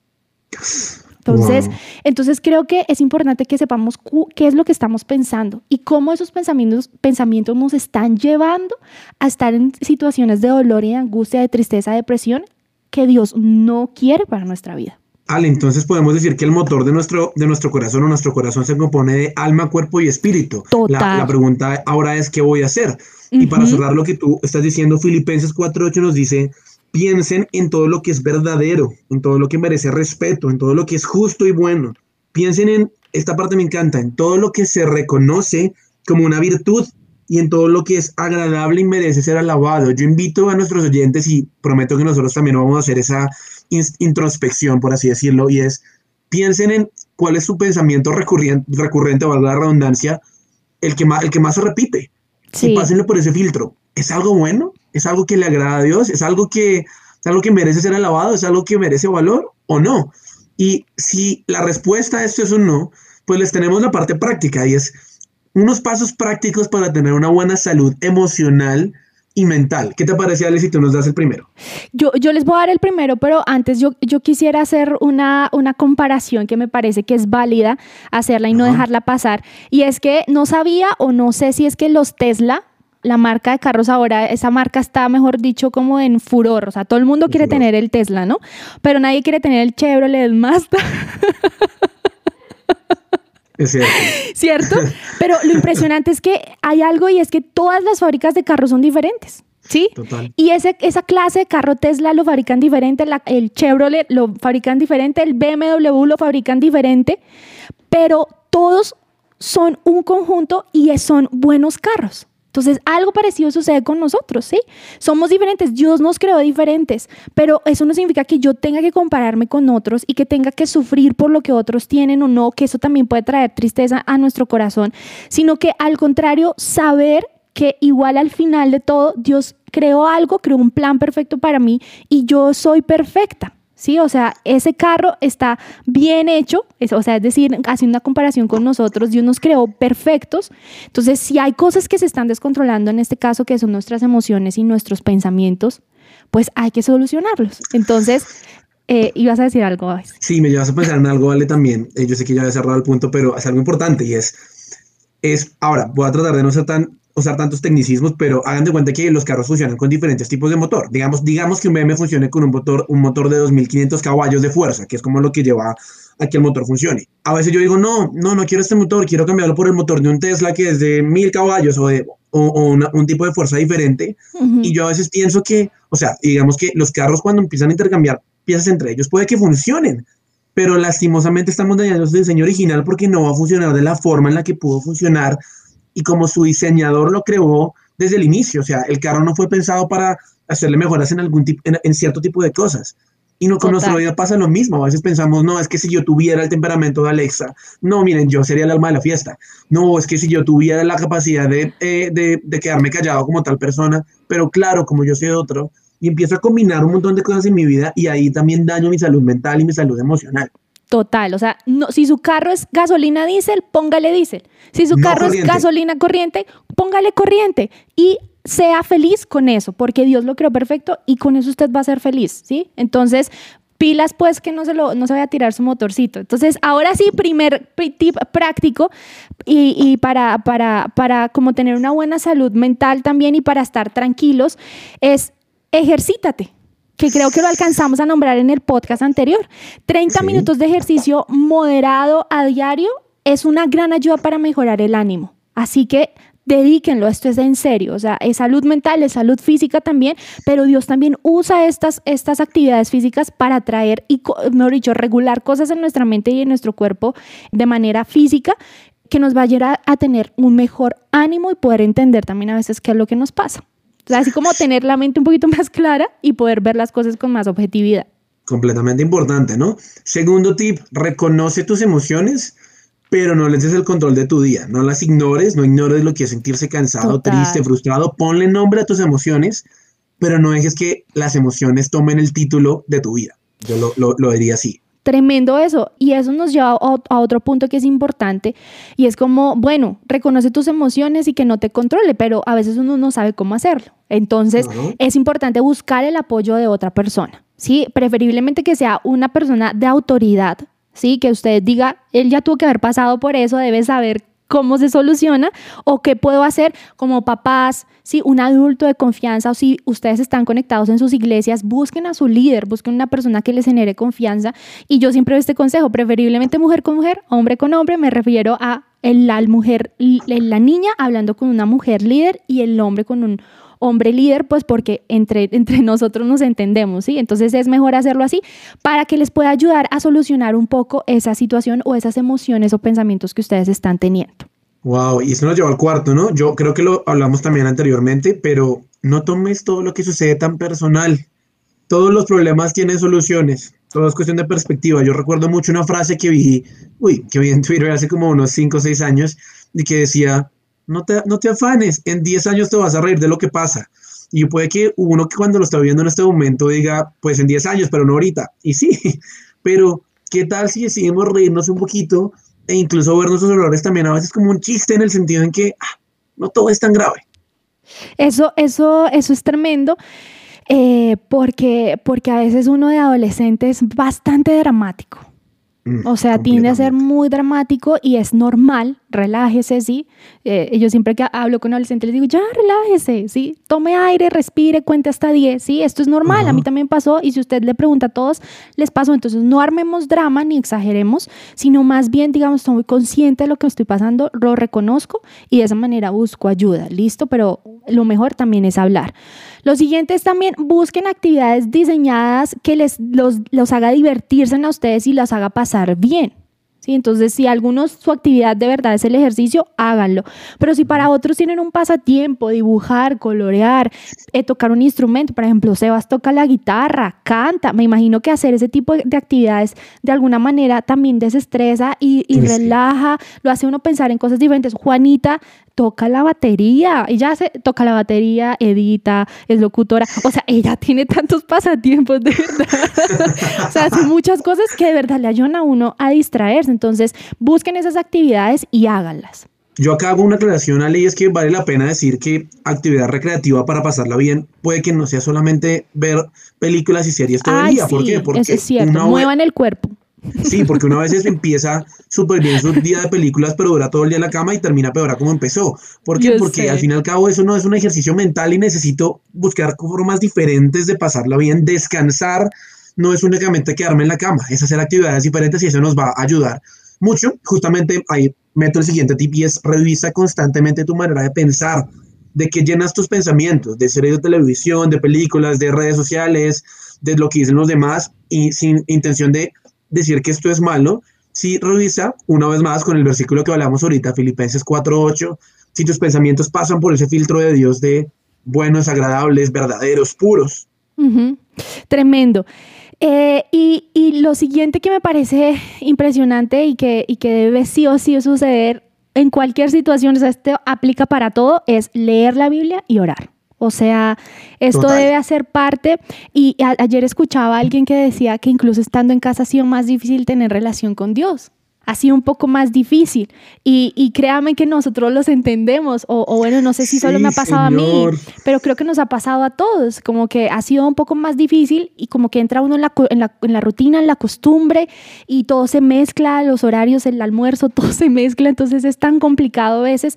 Entonces, entonces creo que es importante que sepamos qué es lo que estamos pensando y cómo esos pensamientos, pensamientos nos están llevando a estar en situaciones de dolor y de angustia, de tristeza, de depresión que Dios no quiere para nuestra vida. Ale, entonces podemos decir que el motor de nuestro, de nuestro corazón o nuestro corazón se compone de alma, cuerpo y espíritu. La, pregunta ahora es, ¿qué voy a hacer? Y para cerrar lo que tú estás diciendo, Filipenses 4.8 nos dice, piensen en todo lo que es verdadero, en todo lo que merece respeto, en todo lo que es justo y bueno. Piensen en, esta parte me encanta, en todo lo que se reconoce como una virtud y en todo lo que es agradable y merece ser alabado. Yo invito a nuestros oyentes y prometo que nosotros también vamos a hacer esa introspección, por así decirlo, y es piensen en cuál es su pensamiento recurrente, recurrente valga la redundancia, el que más, el que más se repite. Sí. Y pásenlo por ese filtro. ¿Es algo bueno? ¿Es algo que le agrada a Dios? ¿Es algo que, es algo que merece ser alabado? ¿Es algo que merece valor o no? Y si la respuesta a esto es un no, pues les tenemos la parte práctica y es unos pasos prácticos para tener una buena salud emocional y mental. ¿Qué te parece, Ale, si tú nos das el primero? Yo, yo les voy a dar el primero, pero antes yo, yo quisiera hacer una, una comparación que me parece que es válida hacerla y no dejarla pasar. Y es que no sabía o no sé si es que los Tesla, la marca de carros ahora, esa marca está, mejor dicho, como en furor. O sea, todo el mundo quiere tener el Tesla, ¿no? Pero nadie quiere tener el Chevrolet, el Mazda. Es cierto. ¿Cierto? Pero lo impresionante es que hay algo y es que todas las fábricas de carros son diferentes. ¿Sí? Total. Y ese, esa clase de carro Tesla lo fabrican diferente, el Chevrolet lo fabrican diferente, el BMW lo fabrican diferente, pero todos son un conjunto y son buenos carros. Entonces, algo parecido sucede con nosotros, ¿sí? Somos diferentes, Dios nos creó diferentes, pero eso no significa que yo tenga que compararme con otros y que tenga que sufrir por lo que otros tienen o no, que eso también puede traer tristeza a nuestro corazón, sino que al contrario, saber que igual al final de todo, Dios creó algo, creó un plan perfecto para mí y yo soy perfecta. ¿Sí? O sea, ese carro está bien hecho, o sea, es decir, haciendo una comparación con nosotros, Dios nos creó perfectos. Entonces, si hay cosas que se están descontrolando en este caso, que son nuestras emociones y nuestros pensamientos, pues hay que solucionarlos. Entonces, eh, ibas a decir algo. Sí, me llevas a pensar en algo, Vale, también. Eh, yo sé que ya he cerrado el punto, pero es algo importante y es, es, ahora, voy a tratar de no ser tan usar tantos tecnicismos, pero hagan de cuenta que los carros funcionan con diferentes tipos de motor. Digamos, digamos que un BM funcione con un motor, un motor de 2500 caballos de fuerza, que es como lo que lleva a que el motor funcione. A veces yo digo, no, no, no quiero este motor, quiero cambiarlo por el motor de un Tesla que es de 1000 caballos o, de, o, un tipo de fuerza diferente. Y yo a veces pienso que, o sea, digamos que los carros cuando empiezan a intercambiar piezas entre ellos puede que funcionen, pero lastimosamente estamos dañando su diseño original porque no va a funcionar de la forma en la que pudo funcionar y como su diseñador lo creó desde el inicio. O sea, el carro no fue pensado para hacerle mejoras en, algún tipo, en, cierto tipo de cosas. Y no, con nuestra vida pasa lo mismo. A veces pensamos, no, es que si yo tuviera el temperamento de Alexa, no, miren, yo sería el alma de la fiesta. No, es que si yo tuviera la capacidad de, eh, de, de quedarme callado como tal persona, pero claro, como yo soy otro, y empiezo a combinar un montón de cosas en mi vida y ahí también daño mi salud mental y mi salud emocional. Total, o sea, no, si su carro es gasolina diésel, póngale diésel. Si su carro es gasolina corriente, póngale corriente y sea feliz con eso, porque Dios lo creó perfecto y con eso usted va a ser feliz, ¿sí? Entonces, pilas pues que no se, lo, no se vaya a tirar su motorcito. Entonces, ahora sí, primer tip práctico y, y para, para, para como tener una buena salud mental también y para estar tranquilos es ejercítate que creo que lo alcanzamos a nombrar en el podcast anterior. 30 minutos de ejercicio moderado a diario es una gran ayuda para mejorar el ánimo. Así que dedíquenlo, esto es en serio, o sea, es salud mental, es salud física también, pero Dios también usa estas, estas actividades físicas para traer y, mejor dicho, regular cosas en nuestra mente y en nuestro cuerpo de manera física que nos va a llevar a tener un mejor ánimo y poder entender también a veces qué es lo que nos pasa. O sea, así como tener la mente un poquito más clara y poder ver las cosas con más objetividad. Completamente importante, ¿no? Segundo tip, reconoce tus emociones pero no les des el control de tu día, no las ignores, no ignores lo que es sentirse cansado, triste, frustrado, ponle nombre a tus emociones, pero no dejes que las emociones tomen el título de tu vida. Yo lo, diría así. Tremendo eso. Y eso nos lleva a otro punto que es importante y es como, bueno, reconoce tus emociones y que no te controle, pero a veces uno no sabe cómo hacerlo. Entonces es importante buscar el apoyo de otra persona. Sí, preferiblemente que sea una persona de autoridad, ¿sí? Que usted diga, él ya tuvo que haber pasado por eso, debe saber cómo se soluciona o qué puedo hacer como papás, si un adulto de confianza o si ustedes están conectados en sus iglesias, busquen a su líder, busquen una persona que les genere confianza. Y yo siempre doy este consejo, preferiblemente mujer con mujer, hombre con hombre, me refiero a la mujer, la niña hablando con una mujer líder y el hombre con un hombre líder, pues porque entre, entre nosotros nos entendemos, ¿sí? Entonces es mejor hacerlo así para que les pueda ayudar a solucionar un poco esa situación o esas emociones o pensamientos que ustedes están teniendo. Wow, y eso nos lleva al cuarto, ¿no? Yo creo que lo hablamos también anteriormente, pero no tomes todo lo que sucede tan personal. Todos los problemas tienen soluciones. Todo es cuestión de perspectiva. Yo recuerdo mucho una frase que vi, uy, que vi en Twitter hace como unos 5 o 6 años, y que decía, no te, no te afanes, en 10 años te vas a reír de lo que pasa. Y puede que uno que cuando lo está viendo en este momento diga, pues en 10 años, pero no ahorita. Y sí, pero ¿qué tal si decidimos reírnos un poquito e incluso ver nuestros errores también a veces como un chiste en el sentido en que ah, no todo es tan grave? Eso, eso, eso es tremendo. Eh, porque, porque a veces uno de adolescente es bastante dramático. Mm, o sea, tiende a ser muy dramático y es normal, relájese, ¿sí? Eh, yo siempre que hablo con adolescentes les digo, ya, relájese, ¿sí? Tome aire, respire, cuente hasta 10, ¿sí? Esto es normal, a mí también pasó y si usted le pregunta a todos, les pasó. Entonces, no armemos drama ni exageremos, sino más bien, digamos, estoy muy consciente de lo que estoy pasando, lo reconozco y de esa manera busco ayuda, ¿listo? Pero lo mejor también es hablar. Lo siguiente es también busquen actividades diseñadas que les los, los haga divertirse a ustedes y las haga pasar bien. ¿Sí? Entonces, si algunos su actividad de verdad es el ejercicio, háganlo. Pero si para otros tienen un pasatiempo, dibujar, colorear, eh, tocar un instrumento, por ejemplo, Sebas toca la guitarra, canta, me imagino que hacer ese tipo de actividades de alguna manera también desestresa y, y relaja, lo hace uno pensar en cosas diferentes. Juanita toca la batería, ella se toca la batería, edita, es locutora, o sea, ella tiene tantos pasatiempos de verdad, o sea, hace muchas cosas que de verdad le ayudan a uno a distraerse, entonces busquen esas actividades y háganlas. Yo acá hago una aclaración, Ale, y es que vale la pena decir que actividad recreativa para pasarla bien puede que no sea solamente ver películas y series todo el día. ¿Por qué? Porque eso es cierto, muevan el cuerpo. Sí, porque una vez empieza súper bien su día de películas, pero dura todo el día en la cama y termina peor a como empezó. ¿Por qué? porque al fin y al cabo eso no es un ejercicio mental y necesito buscar formas diferentes de pasarla bien. Descansar no es únicamente quedarme en la cama, es hacer actividades diferentes y eso nos va a ayudar mucho. Justamente ahí meto el siguiente tip y es revisa constantemente tu manera de pensar, de que llenas tus pensamientos, de series de televisión, de películas, de redes sociales, de lo que dicen los demás y sin intención de decir que esto es malo, si revisa una vez más con el versículo que hablamos ahorita, Filipenses 4.8, si tus pensamientos pasan por ese filtro de Dios de buenos, agradables, verdaderos, puros. Tremendo. Eh, y, lo siguiente que me parece impresionante y que, y que debe sí o sí suceder en cualquier situación, o sea, esto aplica para todo, es leer la Biblia y orar. O sea, esto debe hacer parte. Y ayer escuchaba a alguien que decía que incluso estando en casa ha sido más difícil tener relación con Dios. Ha sido un poco más difícil. Y, y créame que nosotros los entendemos, o, bueno, no sé si solo me ha pasado a mí, pero creo que nos ha pasado a todos, como que ha sido un poco más difícil y como que entra uno en la, en la, en la rutina, en la costumbre y todo se mezcla, los horarios, el almuerzo, todo se mezcla, entonces es tan complicado a veces,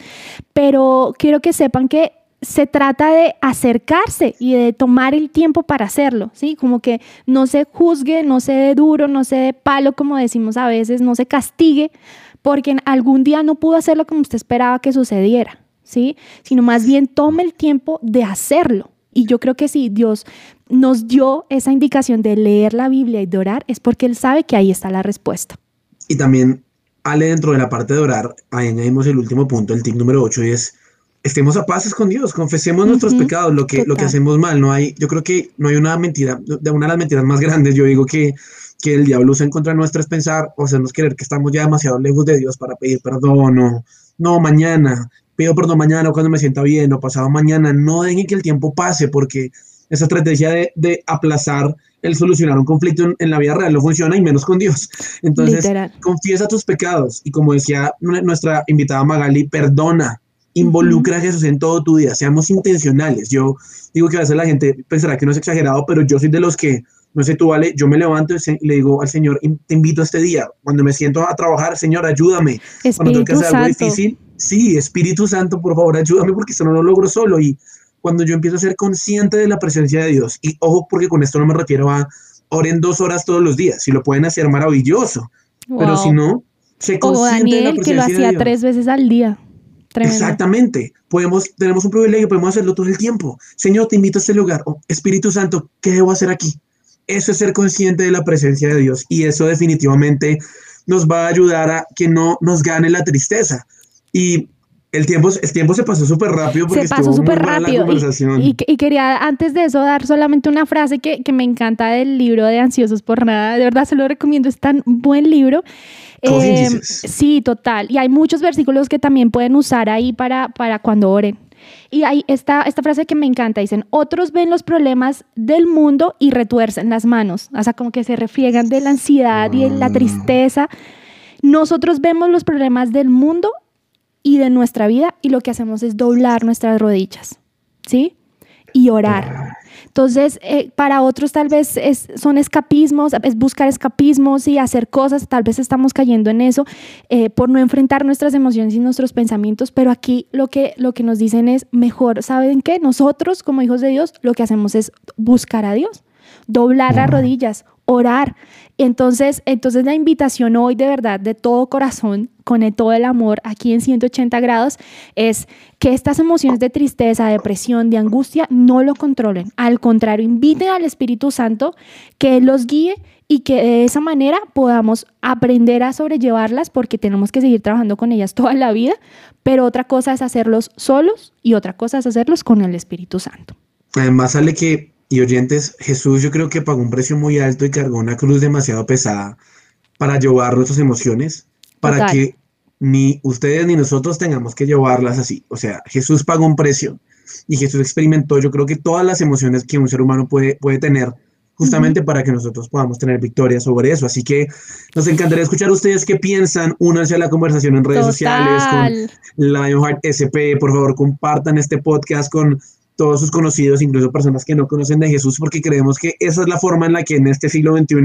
pero quiero que sepan que se trata de acercarse y de tomar el tiempo para hacerlo, ¿sí? Como que no se juzgue, no se dé duro, no se dé palo, como decimos a veces, no se castigue, porque algún día no pudo hacerlo como usted esperaba que sucediera, ¿sí? Sino más bien tome el tiempo de hacerlo. Y yo creo que si Dios nos dio esa indicación de leer la Biblia y de orar, es porque Él sabe que ahí está la respuesta. Y también, Ale, dentro de la parte de orar, ahí añadimos el último punto, el tip número 8, y es estemos a paz con Dios, confesemos nuestros pecados, lo que, lo que hacemos mal. No hay, yo creo que no hay una mentira, de una de las mentiras más grandes, yo digo que, que el diablo usa en contra nuestra es pensar o hacernos creer que estamos ya demasiado lejos de Dios para pedir perdón o no, mañana, pido perdón mañana cuando me sienta bien o pasado mañana. No dejen que el tiempo pase porque esa estrategia de, de aplazar el solucionar un conflicto en, la vida real no funciona y menos con Dios. Entonces, confiesa tus pecados y como decía nuestra invitada Magali, perdona Involucra a Jesús en todo tu día, seamos intencionales. Yo digo que a veces la gente pensará que no es exagerado, pero yo soy de los que, no sé tú, vale, yo me levanto y le digo al Señor, te invito a este día. Cuando me siento a trabajar, Señor, ayúdame. Espíritu Cuando tengo que hacer algo difícil, sí, Espíritu Santo, por favor, ayúdame porque eso no lo logro solo. Y cuando yo empiezo a ser consciente de la presencia de Dios, y ojo, porque con esto no me refiero a oren dos horas todos los días, si lo pueden hacer, maravilloso. Pero si no, se consciente de la presencia que lo hacía tres veces al día. Exactamente. Podemos, tenemos un privilegio, podemos hacerlo todo el tiempo. Señor, te invito a este lugar. Oh, Espíritu Santo, ¿qué debo hacer aquí? Eso es ser consciente de la presencia de Dios y eso definitivamente nos va a ayudar a que no nos gane la tristeza. Y el tiempo, el tiempo se pasó súper rápido porque se pasó súper rápido. Y, y, quería antes de eso dar solamente una frase que, que me encanta del libro de Ansiosos por Nada. De verdad se lo recomiendo, es tan buen libro. Eh, sí, total. Y hay muchos versículos que también pueden usar ahí para, para cuando oren. Y hay esta, esta frase que me encanta, dicen, otros ven los problemas del mundo y retuercen las manos, o sea, como que se refriegan de la ansiedad y de la tristeza. Nosotros vemos los problemas del mundo y de nuestra vida y lo que hacemos es doblar nuestras rodillas, ¿sí? Y orar. Entonces, eh, para otros tal vez es, son escapismos, es buscar escapismos y hacer cosas, tal vez estamos cayendo en eso eh, por no enfrentar nuestras emociones y nuestros pensamientos, pero aquí lo que, lo que nos dicen es mejor, ¿saben qué? Nosotros como hijos de Dios lo que hacemos es buscar a Dios, doblar las rodillas, orar. Entonces, entonces la invitación hoy de verdad, de todo corazón, con todo el amor aquí en 180 grados, es que estas emociones de tristeza, depresión, de angustia, no lo controlen. Al contrario, inviten al Espíritu Santo que los guíe y que de esa manera podamos aprender a sobrellevarlas porque tenemos que seguir trabajando con ellas toda la vida, pero otra cosa es hacerlos solos y otra cosa es hacerlos con el Espíritu Santo. Además sale que y oyentes, Jesús yo creo que pagó un precio muy alto y cargó una cruz demasiado pesada para llevar nuestras emociones, para que ni ustedes ni nosotros tengamos que llevarlas así. O sea, Jesús pagó un precio y Jesús experimentó, yo creo que todas las emociones que un ser humano puede, puede tener, justamente para que nosotros podamos tener victoria sobre eso. Así que nos encantaría escuchar ustedes qué piensan. Únanse a la conversación en redes sociales con Lionheart SP. Por favor, compartan este podcast con todos sus conocidos, incluso personas que no conocen de Jesús, porque creemos que esa es la forma en la que en este siglo XXI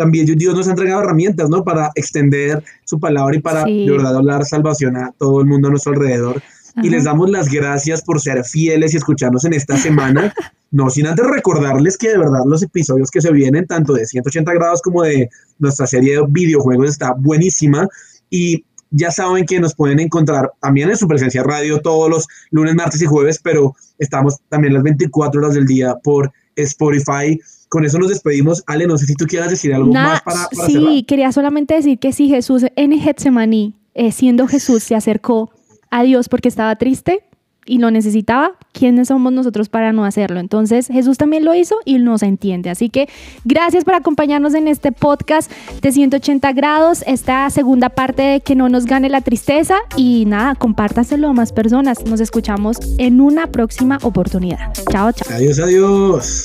también Dios nos ha entregado herramientas, ¿no? Para extender su palabra y para de verdad hablar salvación a todo el mundo a nuestro alrededor. Y les damos las gracias por ser fieles y escucharnos en esta semana. no sin antes recordarles que de verdad los episodios que se vienen, tanto de 180 grados como de nuestra serie de videojuegos, está buenísima. Y ya saben que nos pueden encontrar también en su presencia radio todos los lunes, martes y jueves, pero estamos también las 24 horas del día por Spotify. Con eso nos despedimos. Ale, no sé si tú quieras decir algo más para, Sí, quería solamente decir que si Jesús en Getsemaní, eh, siendo Jesús, se acercó a Dios porque estaba triste, y lo necesitaba, ¿quiénes somos nosotros para no hacerlo? Entonces Jesús también lo hizo y nos entiende. Así que gracias por acompañarnos en este podcast de 180 grados, esta segunda parte de que no nos gane la tristeza y nada, compártaselo a más personas. Nos escuchamos en una próxima oportunidad. Chao, chao. Adiós, adiós.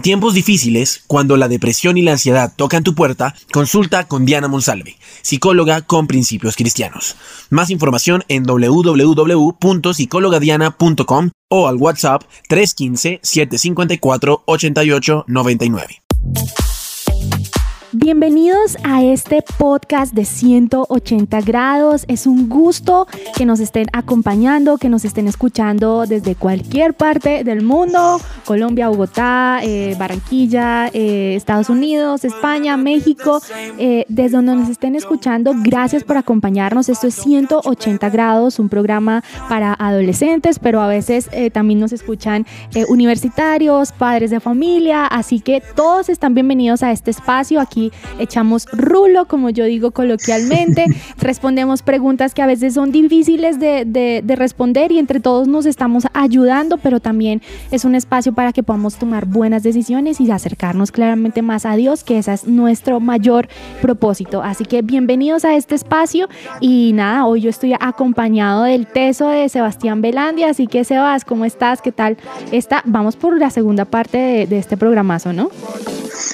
En tiempos difíciles, cuando la depresión y la ansiedad tocan tu puerta, consulta con Diana Monsalve, psicóloga con principios cristianos. Más información en www.psicologadiana.com o al WhatsApp 315-754-8899. Bienvenidos a este podcast de 180 grados. Es un gusto que nos estén acompañando, que nos estén escuchando desde cualquier parte del mundo. Colombia, Bogotá, eh, Barranquilla, eh, Estados Unidos, España, México. Eh, desde donde nos estén escuchando, gracias por acompañarnos. Esto es 180 grados, un programa para adolescentes, pero a veces también nos escuchan universitarios, padres de familia. Así que todos están bienvenidos a este espacio aquí echamos rulo, como yo digo coloquialmente, respondemos preguntas que a veces son difíciles de, de, responder y entre todos nos estamos ayudando, pero también es un espacio para que podamos tomar buenas decisiones y acercarnos claramente más a Dios, que ese es nuestro mayor propósito. Así que bienvenidos a este espacio y nada, hoy yo estoy acompañado del teso de Sebastián Belandia, así que Sebas, ¿cómo estás? ¿Qué tal? Está, vamos por la segunda parte de, de este programazo, ¿no?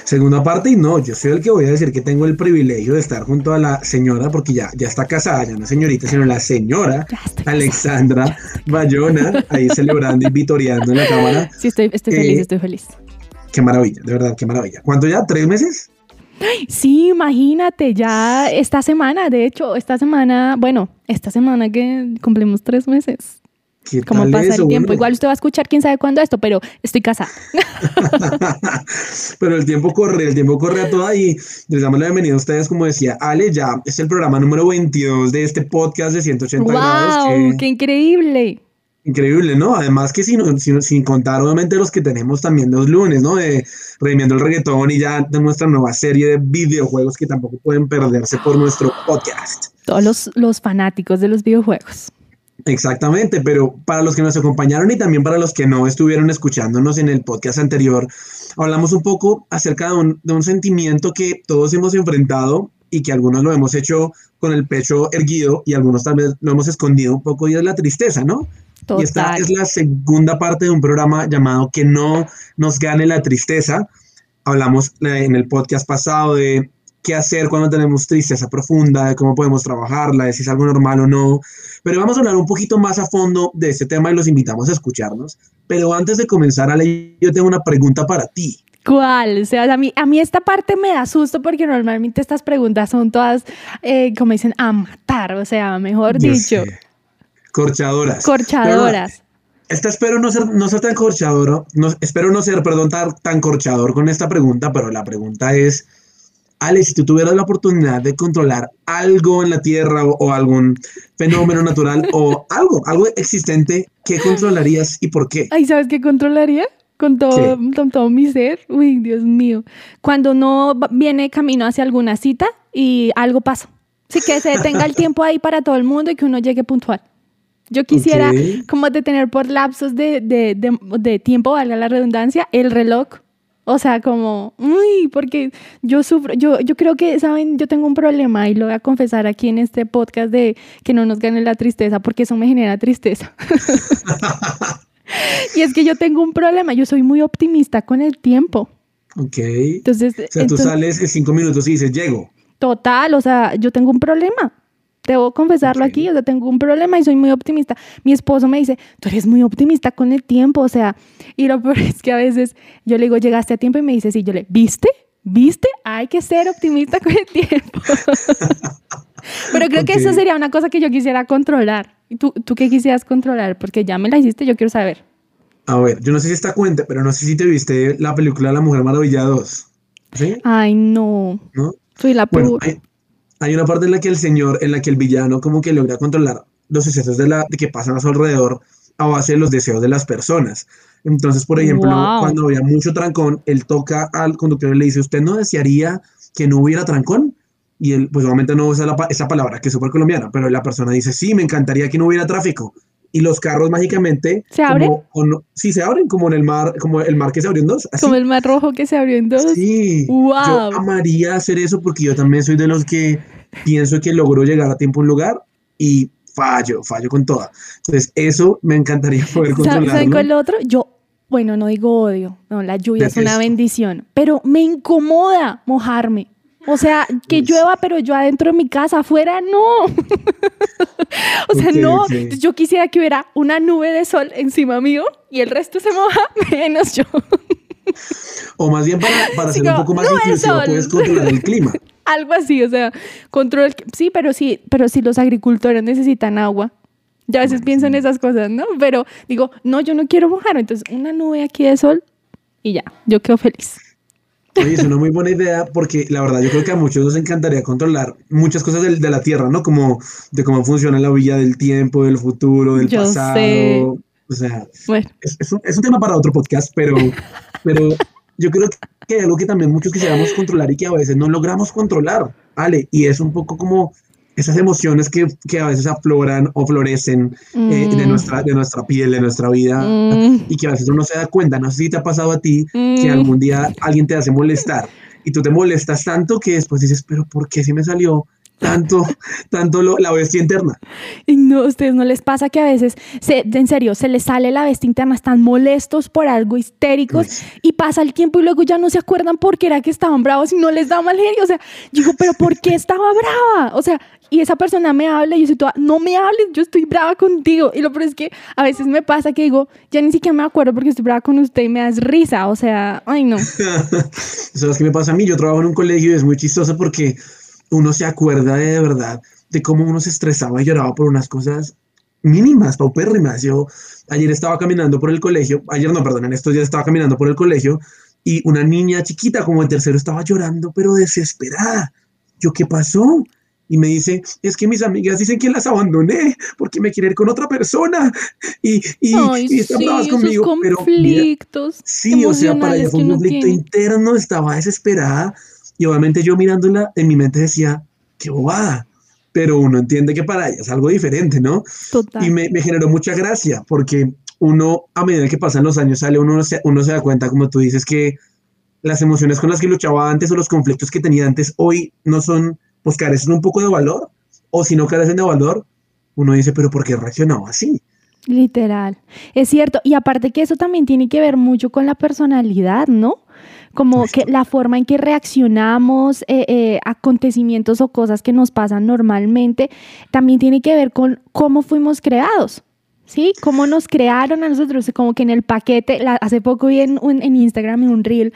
Segunda parte, y no, yo soy el que voy a decir que tengo el privilegio de estar junto a la señora, porque ya, ya está casada, ya no señorita, sino la señora Alexandra Bayona, ahí celebrando y vitoreando en la cámara. Sí, estoy, estoy feliz, eh, estoy feliz. Qué maravilla, de verdad, qué maravilla. ¿Cuánto ya? ¿Tres meses? Sí, imagínate, ya esta semana, de hecho, esta semana, bueno, esta semana que cumplimos tres meses. ¿Cómo pasa el tiempo? Igual usted va a escuchar quién sabe cuándo esto, pero estoy casada. pero el tiempo corre, el tiempo corre a toda y les damos la bienvenida a ustedes, como decía Ale, ya es el programa número 22 de este podcast de 180 grados. ¡Wow! ¡Qué increíble! Increíble, ¿no? Además que sin, sin, sin, contar obviamente los que tenemos también los lunes, ¿no? De Redimiendo el Reggaetón y ya de nuestra nueva serie de videojuegos que tampoco pueden perderse por nuestro podcast. Todos los, los fanáticos de los videojuegos. Exactamente, pero para los que nos acompañaron y también para los que no estuvieron escuchándonos en el podcast anterior, hablamos un poco acerca de un, de un sentimiento que todos hemos enfrentado y que algunos lo hemos hecho con el pecho erguido y algunos vez lo hemos escondido un poco y es la tristeza, ¿no? Y esta es la segunda parte de un programa llamado Que no nos gane la tristeza. Hablamos en el podcast pasado de qué hacer cuando tenemos tristeza profunda, de cómo podemos trabajarla, de si es algo normal o no. Pero vamos a hablar un poquito más a fondo de este tema y los invitamos a escucharnos. Pero antes de comenzar, Ale, yo tengo una pregunta para ti. ¿Cuál? O sea, a mí, a mí esta parte me da susto porque normalmente estas preguntas son todas, eh, como dicen, a matar, o sea, mejor dicho. Corchadoras. Corchadoras. esta espero no ser, no ser tan corchador, no, espero no ser, perdón, tan, tan corchador con esta pregunta, pero la pregunta es, Ale, si tú tuvieras la oportunidad de controlar algo en la Tierra o, algún fenómeno natural o algo, algo existente, ¿qué controlarías y por qué? Ay, ¿sabes qué controlaría? Con todo, con todo mi ser. Uy, Dios mío. Cuando uno viene camino hacia alguna cita y algo pasa. Sí, que se detenga el tiempo ahí para todo el mundo y que uno llegue puntual. Yo quisiera como detener por lapsos de, de, de, de tiempo, valga la redundancia, el reloj o sea, como, uy, porque yo sufro, yo, yo creo que, ¿saben? Yo tengo un problema y lo voy a confesar aquí en este podcast de que no nos gane la tristeza, porque eso me genera tristeza. y es que yo tengo un problema, yo soy muy optimista con el tiempo. Ok. Entonces, o sea, tú sales en cinco minutos y dices, llego. Total, o sea, yo tengo un problema. Debo confesarlo aquí, o sea, tengo un problema y soy muy optimista. Mi esposo me dice, tú eres muy optimista con el tiempo, o sea, y lo peor es que a veces yo le digo, llegaste a tiempo y me dice, sí, yo le, ¿viste? ¿Viste? Hay que ser optimista con el tiempo. Pero creo que eso sería una cosa que yo quisiera controlar. ¿Y tú, tú qué quisieras controlar? Porque ya me la hiciste, yo quiero saber. A ver, yo no sé si está cuenta, pero no sé si te viste la película La Mujer Maravilla 2. ¿Sí? Ay, no. ¿No? Soy la bueno, hay una parte en la que el señor, en la que el villano como que logra controlar los sucesos de, la, de que pasan a su alrededor a base de los deseos de las personas. Entonces, por ejemplo, cuando había mucho trancón, él toca al conductor y le dice, ¿usted no desearía que no hubiera trancón? Y él, pues obviamente no usa esa palabra, que es súper colombiana, pero la persona dice, sí, me encantaría que no hubiera tráfico. Y los carros mágicamente... ¿Se abren? sí, se abren, como en el mar, como el mar que se abrió en dos. Como el mar rojo que se abrió en dos. Sí. Wow. Yo amaría hacer eso porque yo también soy de los que pienso que logró llegar a tiempo a un lugar y fallo, fallo con toda. Entonces, eso me encantaría poder controlarlo. ¿Sabes con el otro? Yo, bueno, no digo odio, no, la lluvia es una bendición, pero me incomoda mojarme. O sea, que llueva, pero yo adentro de mi casa, afuera, no. o sea, no. Yo quisiera que hubiera una nube de sol encima mío y el resto se moja, menos yo. o más bien para, para ser un poco más inclusivo, puedes controlar el clima. Algo así, o sea, control. Sí, pero sí, pero si los agricultores necesitan agua. Ya a veces pienso en esas cosas, ¿no? Pero digo, no, yo no quiero mojar. Entonces, una nube aquí de sol y ya, yo quedo feliz. Oye, es una muy buena idea porque la verdad yo creo que a muchos nos encantaría controlar muchas cosas de, de la Tierra, ¿no? Como de cómo funciona la villa del tiempo, del futuro, del pasado. O sea, es, un, es, un, tema para otro podcast, pero, pero yo creo que hay algo que también muchos quisiéramos controlar y que a veces no logramos controlar, ¿vale? Y es un poco como esas emociones que, que a veces afloran o florecen eh, de, mm. nuestra, de nuestra piel, de nuestra vida, mm. y que a veces uno se da cuenta, no sé si te ha pasado a ti, que mm. algún día alguien te hace molestar y tú te molestas tanto que después dices, pero ¿por qué si me salió tanto, tanto la bestia interna. Y no, a ustedes no les pasa que a veces, se, en serio, se les sale la bestia interna, están molestos por algo, histéricos, y pasa el tiempo y luego ya no se acuerdan por qué era que estaban bravos y no les da mal genio. O sea, digo, pero ¿por qué estaba brava? O sea, y esa persona me habla y yo soy toda, no me hables, yo estoy brava contigo. Y lo peor es que a veces me pasa que digo, ya ni siquiera me acuerdo porque estoy brava con usted y me das risa. O sea, ay no. ¿Sabes qué me pasa a mí? Yo trabajo en un colegio y es muy chistoso porque uno se acuerda de, verdad de cómo uno se estresaba y lloraba por unas cosas mínimas, paupérrimas. Yo ayer estaba caminando por el colegio, ayer no, perdón, en estos días estaba caminando por el colegio y una niña chiquita como el tercero estaba llorando, pero desesperada. Yo, ¿qué pasó? Y me dice, es que mis amigas dicen que las abandoné porque me quieren ir con otra persona y, y, están bravas conmigo. Conflictos sí, o sea, para ella fue un conflicto interno, estaba desesperada y obviamente yo mirándola, en mi mente decía, qué bobada. Pero uno entiende que para ella es algo diferente, ¿no? Total. Y me, generó mucha gracia, porque uno, a medida que pasan los años, sale, uno se, uno se da cuenta, como tú dices, que las emociones con las que luchaba antes o los conflictos que tenía antes hoy no son, pues carecen un poco de valor. O si no carecen de valor, uno dice, pero ¿por qué reaccionaba así? Literal. Es cierto. Y aparte que eso también tiene que ver mucho con la personalidad, ¿no? Como que la forma en que reaccionamos eh, eh, acontecimientos o cosas que nos pasan normalmente también tiene que ver con cómo fuimos creados. ¿Sí? Cómo nos crearon a nosotros, como que en el paquete, hace poco vi en, en Instagram en un reel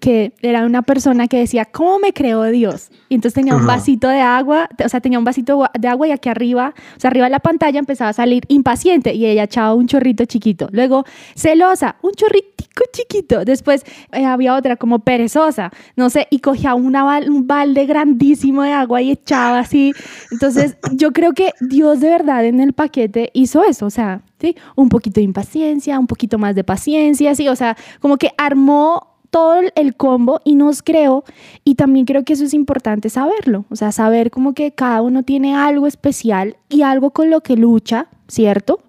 que era una persona que decía, ¿cómo me creó Dios? Y entonces tenía un vasito de agua, o sea, tenía un vasito de agua y aquí arriba, o sea, arriba de la pantalla empezaba a salir impaciente y ella echaba un chorrito chiquito. Luego, celosa, un chorritico chiquito. Después eh, había otra como perezosa, no sé, y cogía una, un balde grandísimo de agua y echaba así. Entonces, yo creo que Dios de verdad en el paquete hizo eso, o sea, ¿sí? Un poquito de impaciencia, un poquito más de paciencia, sí, o sea, como que armó todo el combo y nos creó y también creo que eso es importante saberlo, o sea, saber como que cada uno tiene algo especial y algo con lo que lucha, ¿cierto?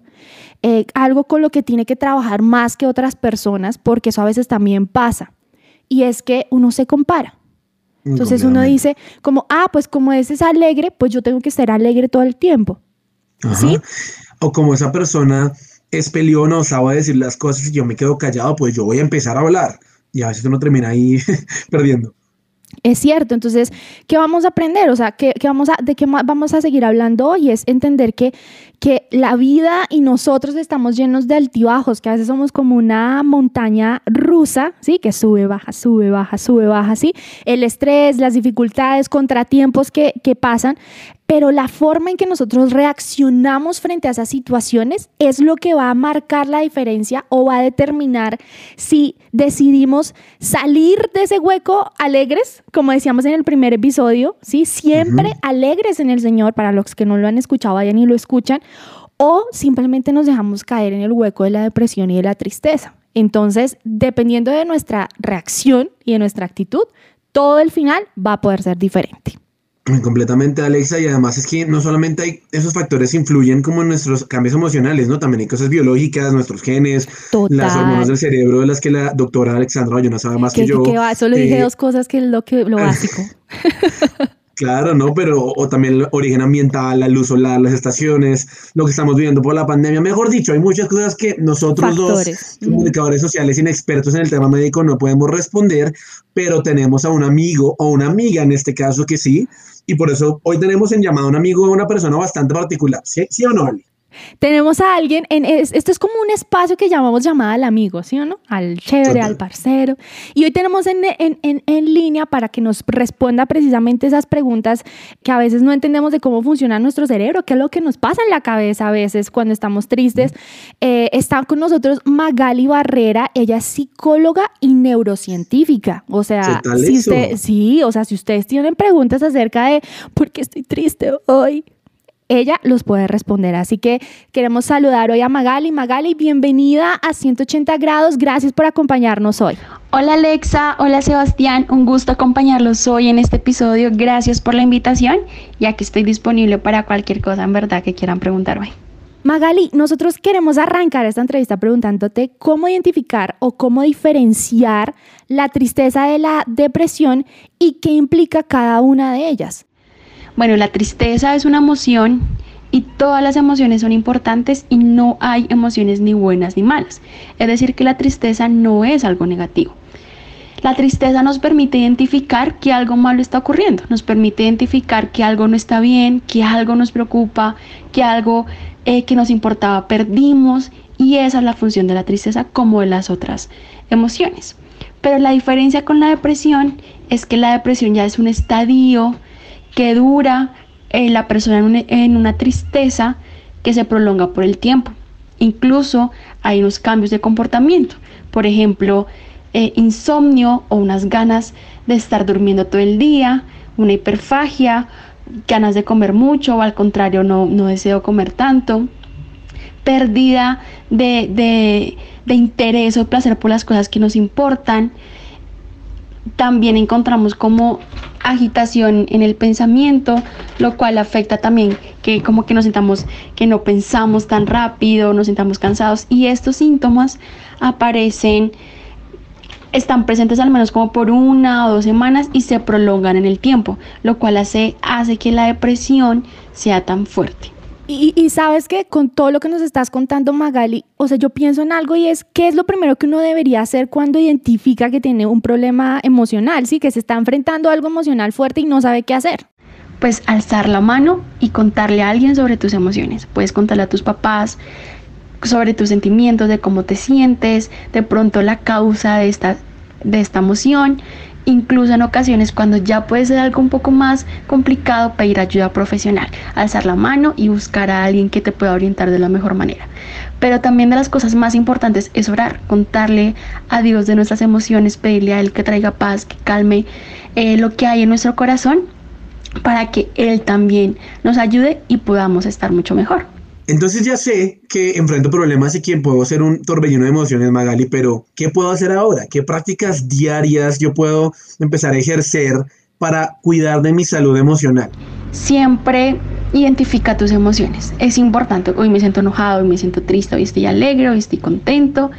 Eh, algo con lo que tiene que trabajar más que otras personas, porque eso a veces también pasa. Y es que uno se compara. Entonces uno dice como, ah, pues como ese es alegre, pues yo tengo que ser alegre todo el tiempo. ¿Sí? O como esa persona es peleona o sabe decir las cosas y yo me quedo callado, pues yo voy a empezar a hablar. Y a veces uno termina ahí perdiendo. Es cierto, entonces, ¿qué vamos a aprender? O sea, ¿qué, vamos a, ¿de qué vamos a seguir hablando hoy? Es entender que, que la vida y nosotros estamos llenos de altibajos, que a veces somos como una montaña rusa, ¿sí? Que sube, baja, sube, baja, sube, baja, ¿sí? El estrés, las dificultades, contratiempos que, que pasan, pero la forma en que nosotros reaccionamos frente a esas situaciones es lo que va a marcar la diferencia o va a determinar si decidimos salir de ese hueco alegres, como decíamos en el primer episodio, ¿sí? Siempre alegres en el Señor, para los que no lo han escuchado, vayan y lo escuchan, o simplemente nos dejamos caer en el hueco de la depresión y de la tristeza. Entonces, dependiendo de nuestra reacción y de nuestra actitud, todo el final va a poder ser diferente. Completamente, Alexa, y además es que no solamente hay esos factores influyen como en nuestros cambios emocionales, ¿no? También hay cosas biológicas, nuestros genes, las hormonas del cerebro de las que la doctora Alexandra no sabe más que yo. Que va, solo dije eh, dos cosas que es lo, que, lo básico. Claro, ¿no? Pero o también el origen ambiental, la luz solar, las estaciones, lo que estamos viviendo por la pandemia. Mejor dicho, hay muchas cosas que nosotros dos, comunicadores sociales inexpertos en el tema médico, no podemos responder, pero tenemos a un amigo o una amiga en este caso que sí, y por eso hoy tenemos en llamado a un amigo a una persona bastante particular. ¿Sí, ¿Sí o no? Tenemos a alguien, en, esto es como un espacio que llamamos llamada al amigo, ¿sí o no? Al chévere, al parcero. Y hoy tenemos en, en, línea para que nos responda precisamente esas preguntas que a veces no entendemos de cómo funciona nuestro cerebro, qué es lo que nos pasa en la cabeza a veces cuando estamos tristes. Eh, está con nosotros Magali Barrera, ella es psicóloga y neurocientífica. O sea, si usted, sí, o sea, si ustedes tienen preguntas acerca de por qué estoy triste hoy, ella los puede responder. Así que queremos saludar hoy a Magali. Magali, bienvenida a 180 grados. Gracias por acompañarnos hoy. Hola Alexa, hola Sebastián, un gusto acompañarlos hoy en este episodio. Gracias por la invitación y aquí estoy disponible para cualquier cosa en verdad que quieran preguntarme. Magali, nosotros queremos arrancar esta entrevista preguntándote cómo identificar o cómo diferenciar la tristeza de la depresión y qué implica cada una de ellas. Bueno, la tristeza es una emoción y todas las emociones son importantes y no hay emociones ni buenas ni malas. Es decir, que la tristeza no es algo negativo. La tristeza nos permite identificar que algo malo está ocurriendo, nos permite identificar que algo no está bien, que algo nos preocupa, que algo eh, que nos importaba perdimos y esa es la función de la tristeza como de las otras emociones. Pero la diferencia con la depresión es que la depresión ya es un estadio que dura eh, la persona en una, tristeza que se prolonga por el tiempo. Incluso hay unos cambios de comportamiento. Por ejemplo, eh, insomnio o unas ganas de estar durmiendo todo el día, una hiperfagia, ganas de comer mucho o al contrario no, no deseo comer tanto, pérdida de, de interés o placer por las cosas que nos importan, también encontramos como agitación en el pensamiento, lo cual afecta también que como que nos sintamos que no pensamos tan rápido, nos sintamos cansados y estos síntomas aparecen están presentes al menos como por una o dos semanas y se prolongan en el tiempo, lo cual hace, hace que la depresión sea tan fuerte. Y, sabes que con todo lo que nos estás contando, Magali, o sea, yo pienso en algo y es, ¿qué es lo primero que uno debería hacer cuando identifica que tiene un problema emocional, sí, que se está enfrentando a algo emocional fuerte y no sabe qué hacer? Pues alzar la mano y contarle a alguien sobre tus emociones. Puedes contarle a tus papás, sobre tus sentimientos, de cómo te sientes, de pronto la causa de esta, de esta emoción. Incluso en ocasiones cuando ya puede ser algo un poco más complicado, pedir ayuda profesional, alzar la mano y buscar a alguien que te pueda orientar de la mejor manera. Pero también de las cosas más importantes es orar, contarle a Dios de nuestras emociones, pedirle a Él que traiga paz, que calme eh, lo que hay en nuestro corazón para que Él también nos ayude y podamos estar mucho mejor. Entonces ya sé que enfrento problemas y que puedo ser un torbellino de emociones, Magali, pero ¿qué puedo hacer ahora? ¿Qué prácticas diarias yo puedo empezar a ejercer para cuidar de mi salud emocional? Siempre identifica tus emociones. Es importante. Hoy me siento enojado, hoy me siento triste, hoy estoy alegre, hoy estoy contento.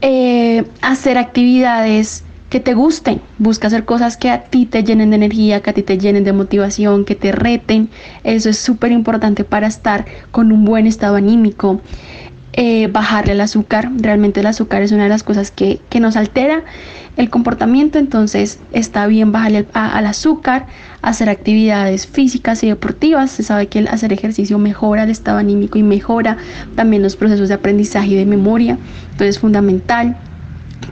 Eh, hacer actividades que te gusten. Busca hacer cosas que a ti te llenen de energía, que a ti te llenen de motivación, que te reten. Eso es súper importante para estar con un buen estado anímico. Eh, bajarle el azúcar. Realmente el azúcar es una de las cosas que, nos altera el comportamiento, entonces está bien bajarle al azúcar, hacer actividades físicas y deportivas. Se sabe que el hacer ejercicio mejora el estado anímico y mejora también los procesos de aprendizaje y de memoria. Entonces es fundamental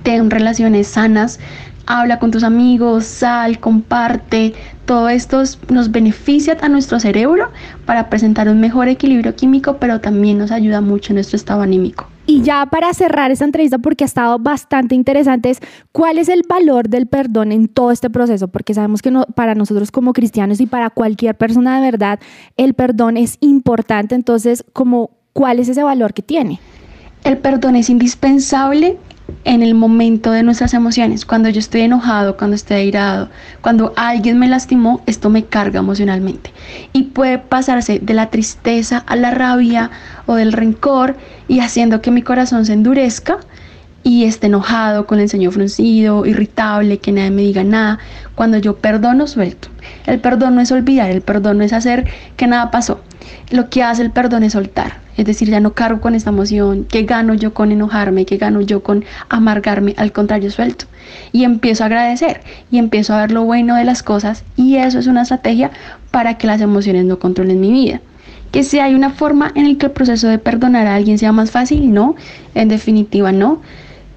ten relaciones sanas, habla con tus amigos, sal, comparte. Todo esto nos beneficia a nuestro cerebro para presentar un mejor equilibrio químico, pero también nos ayuda mucho en nuestro estado anímico. Y ya para cerrar esta entrevista, porque ha estado bastante interesante, ¿cuál es el valor del perdón en todo este proceso? Porque sabemos que para nosotros como cristianos y para cualquier persona de verdad, el perdón es importante. Entonces, como, ¿cuál es ese valor que tiene? El perdón es indispensable en el momento de nuestras emociones. Cuando yo estoy enojado, cuando estoy airado, cuando alguien me lastimó, esto me carga emocionalmente. Y puede pasarse de la tristeza a la rabia o del rencor y haciendo que mi corazón se endurezca y esté enojado, con el ceño fruncido, irritable, que nadie me diga nada. Cuando yo perdono, suelto. El perdón no es olvidar, el perdón no es hacer que nada pasó. Lo que hace el perdón es soltar, es decir, ya no cargo con esta emoción, ¿qué gano yo con enojarme? ¿Qué gano yo con amargarme? Al contrario, suelto. Y empiezo a agradecer y empiezo a ver lo bueno de las cosas y eso es una estrategia para que las emociones no controlen mi vida. Que si hay una forma en la que el proceso de perdonar a alguien sea más fácil, no, en definitiva no.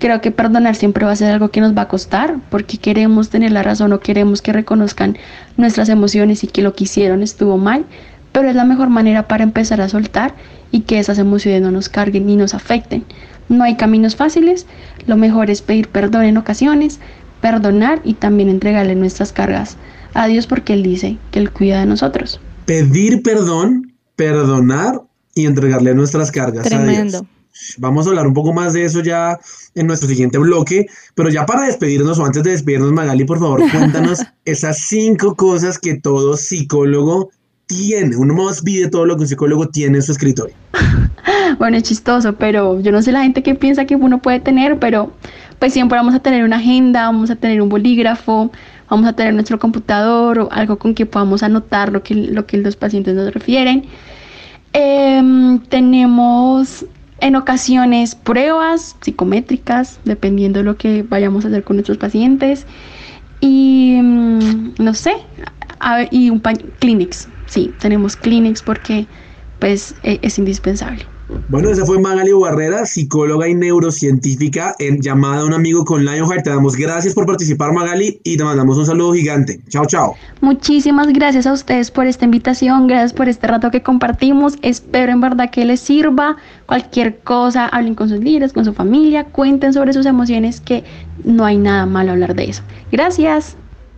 Creo que perdonar siempre va a ser algo que nos va a costar porque queremos tener la razón o queremos que reconozcan nuestras emociones y que lo que hicieron estuvo mal, pero es la mejor manera para empezar a soltar y que esas emociones no nos carguen ni nos afecten. No hay caminos fáciles, lo mejor es pedir perdón en ocasiones, perdonar y también entregarle nuestras cargas a Dios porque Él dice que Él cuida de nosotros. Pedir perdón, perdonar y entregarle nuestras cargas a Dios. Vamos a hablar un poco más de eso ya en nuestro siguiente bloque, pero ya para despedirnos o antes de despedirnos, Magali, por favor, cuéntanos esas cinco cosas que todo psicólogo tiene, uno más vive todo lo que un psicólogo tiene en su escritorio. bueno, es chistoso, pero yo no sé la gente que piensa que uno puede tener, pero pues siempre vamos a tener una agenda, vamos a tener un bolígrafo, vamos a tener nuestro computador o algo con que podamos anotar lo que, lo que los pacientes nos refieren. Em, tenemos en ocasiones pruebas psicométricas, dependiendo de lo que vayamos a hacer con nuestros pacientes. Y mm, no sé, y un clinics, sí, tenemos clinics porque pues e, es indispensable. Bueno, esa fue Magali Barrera, psicóloga y neurocientífica en llamada a un amigo con Lionheart. Te damos gracias por participar, Magali, y te mandamos un saludo gigante. Chao, chao. Muchísimas gracias a ustedes por esta invitación, gracias por este rato que compartimos. Espero en verdad que les sirva. Cualquier cosa, hablen con sus líderes, con su familia, cuenten sobre sus emociones, que no hay nada malo hablar de eso. Gracias.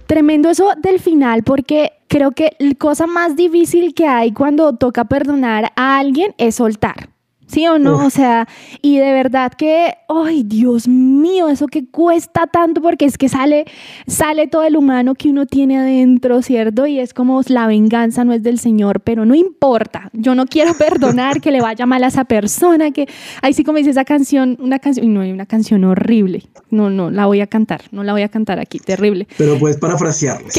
Tremendo eso del final porque creo que la cosa más difícil que hay cuando toca perdonar a alguien es soltar. ¿Sí o no? O sea, y de verdad que, ay, Dios mío, eso que cuesta tanto porque es que sale, sale todo el humano que uno tiene adentro, ¿cierto? Y es como la venganza no es del Señor, pero no importa. Yo no quiero perdonar que le vaya mal a esa persona, que, ahí sí como dice esa canción, una canción, no, hay una canción horrible. No, no, la voy a cantar, no la voy a cantar aquí, terrible. Pero puedes parafrasearla.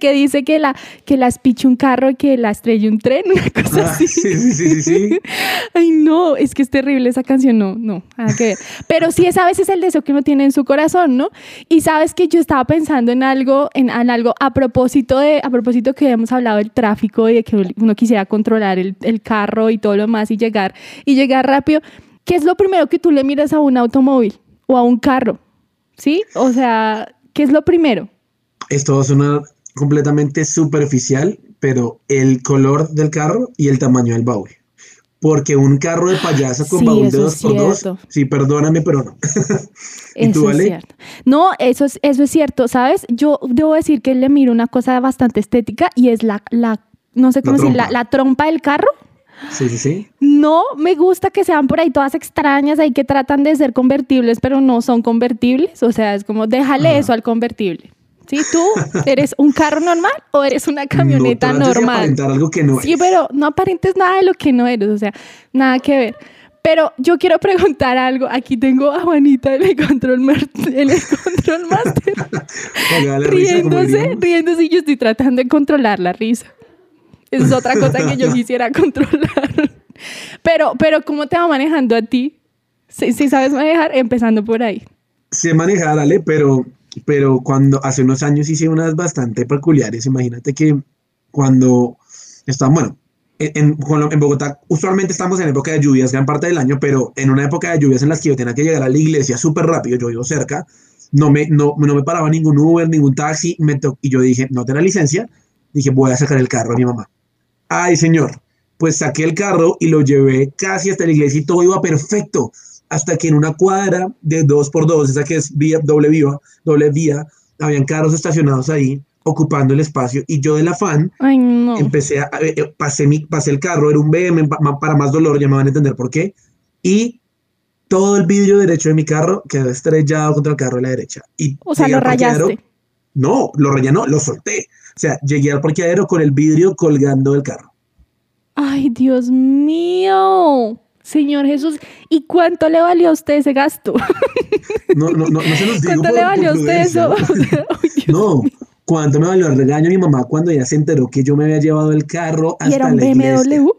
que, dice que la, que la espiche un carro y que la estrelle un tren, una cosa ah, así. Sí, sí, sí, sí. Ay, no no, es que es terrible esa canción, no, no, nada que ver. Pero sí es a veces el deseo que uno tiene en su corazón, ¿no? Y sabes que yo estaba pensando en algo, en, algo a propósito de, a propósito que hemos hablado del tráfico y de que uno quisiera controlar el, el carro y todo lo más y llegar, y llegar rápido ¿qué es lo primero que tú le miras a un automóvil o a un carro? ¿Sí? O sea, ¿qué es lo primero? Esto suena completamente superficial, pero el color del carro y el tamaño del baúl. Porque un carro de payaso con Sí, baúl de dos por dos, sí, perdóname, pero no. ¿Y tú, Eso es cierto. No, eso es, eso es cierto, ¿sabes? Yo debo decir que le miro una cosa bastante estética y es la, la no sé La cómo decir, la, trompa. la trompa del carro. Sí, sí, sí. No me gusta que sean por ahí todas extrañas, ahí que tratan de ser convertibles, pero no son convertibles. O sea, es como, déjale Ajá. eso al convertible. ¿Sí? ¿Tú eres un carro normal o eres una camioneta no normal? aparentar algo que no Sí, eres. pero no aparentes nada de lo que no eres, o sea, nada que ver. Pero yo quiero preguntar algo. Aquí tengo a Juanita en el control, en el control master, riéndose, riéndose y yo estoy tratando de controlar la risa. Esa es otra cosa que yo quisiera controlar. Pero, pero ¿cómo te va manejando a ti? Si, si sabes manejar, empezando por ahí. sé manejar, Ale, pero, pero cuando hace unos años hice unas bastante peculiares. Imagínate que cuando estaba, bueno, en, Bogotá usualmente estamos en época de lluvias gran parte del año, pero en una época de lluvias en las que yo tenía que llegar a la iglesia súper rápido, yo vivo cerca, no me, no, no me paraba ningún Uber, ningún taxi, me y yo dije, no tengo licencia, dije, voy a sacar el carro a mi mamá. Ay, señor, pues saqué el carro y lo llevé casi hasta la iglesia y todo iba perfecto hasta que en una cuadra de dos por dos, esa que es vía, doble vía, doble vía, habían carros estacionados ahí ocupando el espacio y yo del afán Ay, no. empecé a, eh, eh, pasé, mi, pasé el carro, era un BM, para más dolor, ya me van a entender por qué, y todo el vidrio derecho de mi carro quedó estrellado contra el carro de la derecha. Y O sea, lo rayaste. No, lo rayé, no, lo solté. O sea, llegué al parqueadero con el vidrio colgando del carro. Ay, Dios mío. Señor Jesús, ¿y cuánto le valió a usted ese gasto? No, no, no, no se los digo ¿Cuánto por- le valió a usted eso? O sea, Dios. No, ¿cuánto me valió el regaño a mi mamá cuando ella se enteró que yo me había llevado el carro hasta ¿Y era un la iglesia? BMW?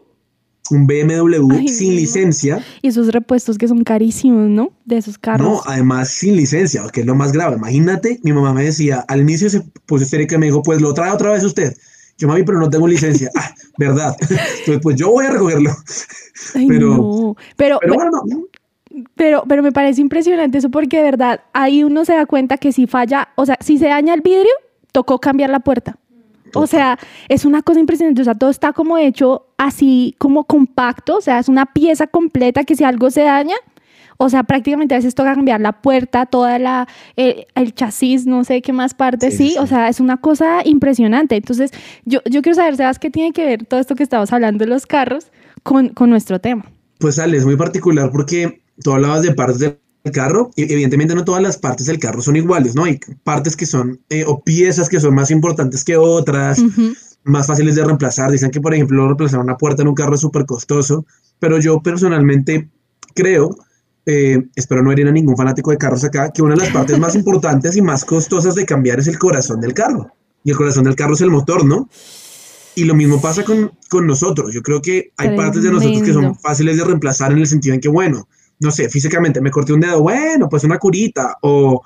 Un BMW Ay, sin no. licencia. Y esos repuestos que son carísimos, ¿no? De esos carros. No, además sin licencia, que es lo más grave. Imagínate, mi mamá me decía, al inicio se puso histérica y me dijo, pues lo trae otra vez usted. Yo, mami, pero no tengo licencia. ah, verdad. Entonces, pues yo voy a recogerlo. Ay, pero- no. Pero, Pero bueno, no, pero, pero me parece impresionante eso porque de verdad ahí uno se da cuenta que si falla, o sea, si se daña el vidrio, tocó cambiar la puerta. O sea, es una cosa impresionante. O sea, todo está como hecho así como compacto. O sea, es una pieza completa que si algo se daña, o sea, prácticamente a veces toca cambiar la puerta, toda la, el, el chasis, no sé qué más parte, Sí, sí, sí, O sea, es una cosa impresionante. Entonces, yo, yo quiero saber, Sebas, qué tiene que ver todo esto que estamos hablando de los carros con, con nuestro tema. Pues Ale, es muy particular porque tú hablabas de partes del carro y evidentemente no todas las partes del carro son iguales, ¿no? Hay partes que son, eh, o piezas que son más importantes que otras, Ujú. más fáciles de reemplazar. Dicen que, por ejemplo, reemplazar una puerta en un carro es súper costoso, pero yo personalmente creo, eh, espero no herir a ningún fanático de carros acá, que una de las partes más importantes y más costosas de cambiar es el corazón del carro. Y el corazón del carro es el motor, ¿no? Y lo mismo pasa con, con nosotros. Yo creo que hay partes de nosotros que son Tremendo. fáciles de reemplazar en el sentido en que, bueno, no sé, físicamente me corté un dedo, bueno, pues una curita, o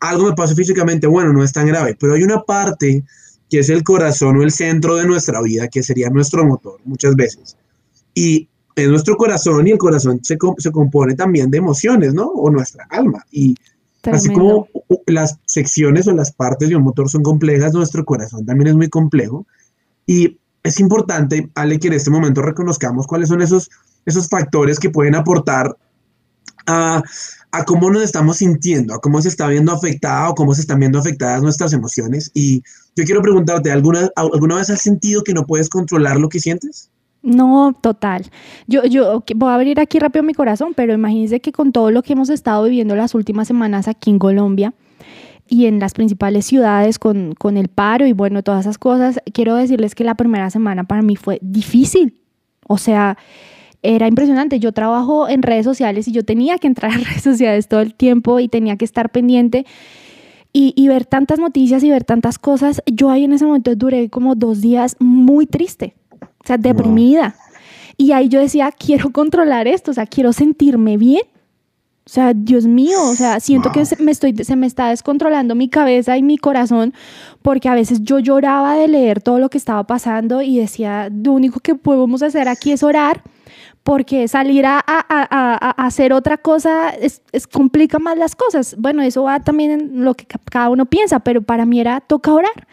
algo me pasó físicamente, bueno, no es tan grave, pero hay una parte que es el corazón o el centro de nuestra vida, que sería nuestro motor muchas veces. Y es nuestro corazón y el corazón se, se compone también de emociones, ¿no? O nuestra alma. Y así Tremendo. como u- las secciones o las partes de un motor son complejas, nuestro corazón también es muy complejo. Y es importante, Ale, que en este momento reconozcamos cuáles son esos, esos factores que pueden aportar a, a cómo nos estamos sintiendo, a cómo se está viendo afectada o cómo se están viendo afectadas nuestras emociones. Y yo quiero preguntarte, ¿alguna, ¿alguna vez has sentido que no puedes controlar lo que sientes? No, total. Yo, yo voy a abrir aquí rápido mi corazón, pero imagínense que con todo lo que hemos estado viviendo las últimas semanas aquí en Colombia y en las principales ciudades con, con el paro y bueno, todas esas cosas, quiero decirles que la primera semana para mí fue difícil. O sea, era impresionante. Yo trabajo en redes sociales y yo tenía que entrar a redes sociales todo el tiempo y tenía que estar pendiente. Y, y ver tantas noticias y ver tantas cosas, yo ahí en ese momento duré como dos días muy triste, o sea, deprimida. Y ahí yo decía, quiero controlar esto, o sea, quiero sentirme bien. O sea, Dios mío, o sea, siento que Wow. se me, estoy, se me está descontrolando mi cabeza y mi corazón, porque a veces yo lloraba de leer todo lo que estaba pasando y decía, lo único que podemos hacer aquí es orar porque salir a, hacer otra cosa es, complica más las cosas. Bueno, eso va también en lo que cada uno piensa, pero para mí era toca orar.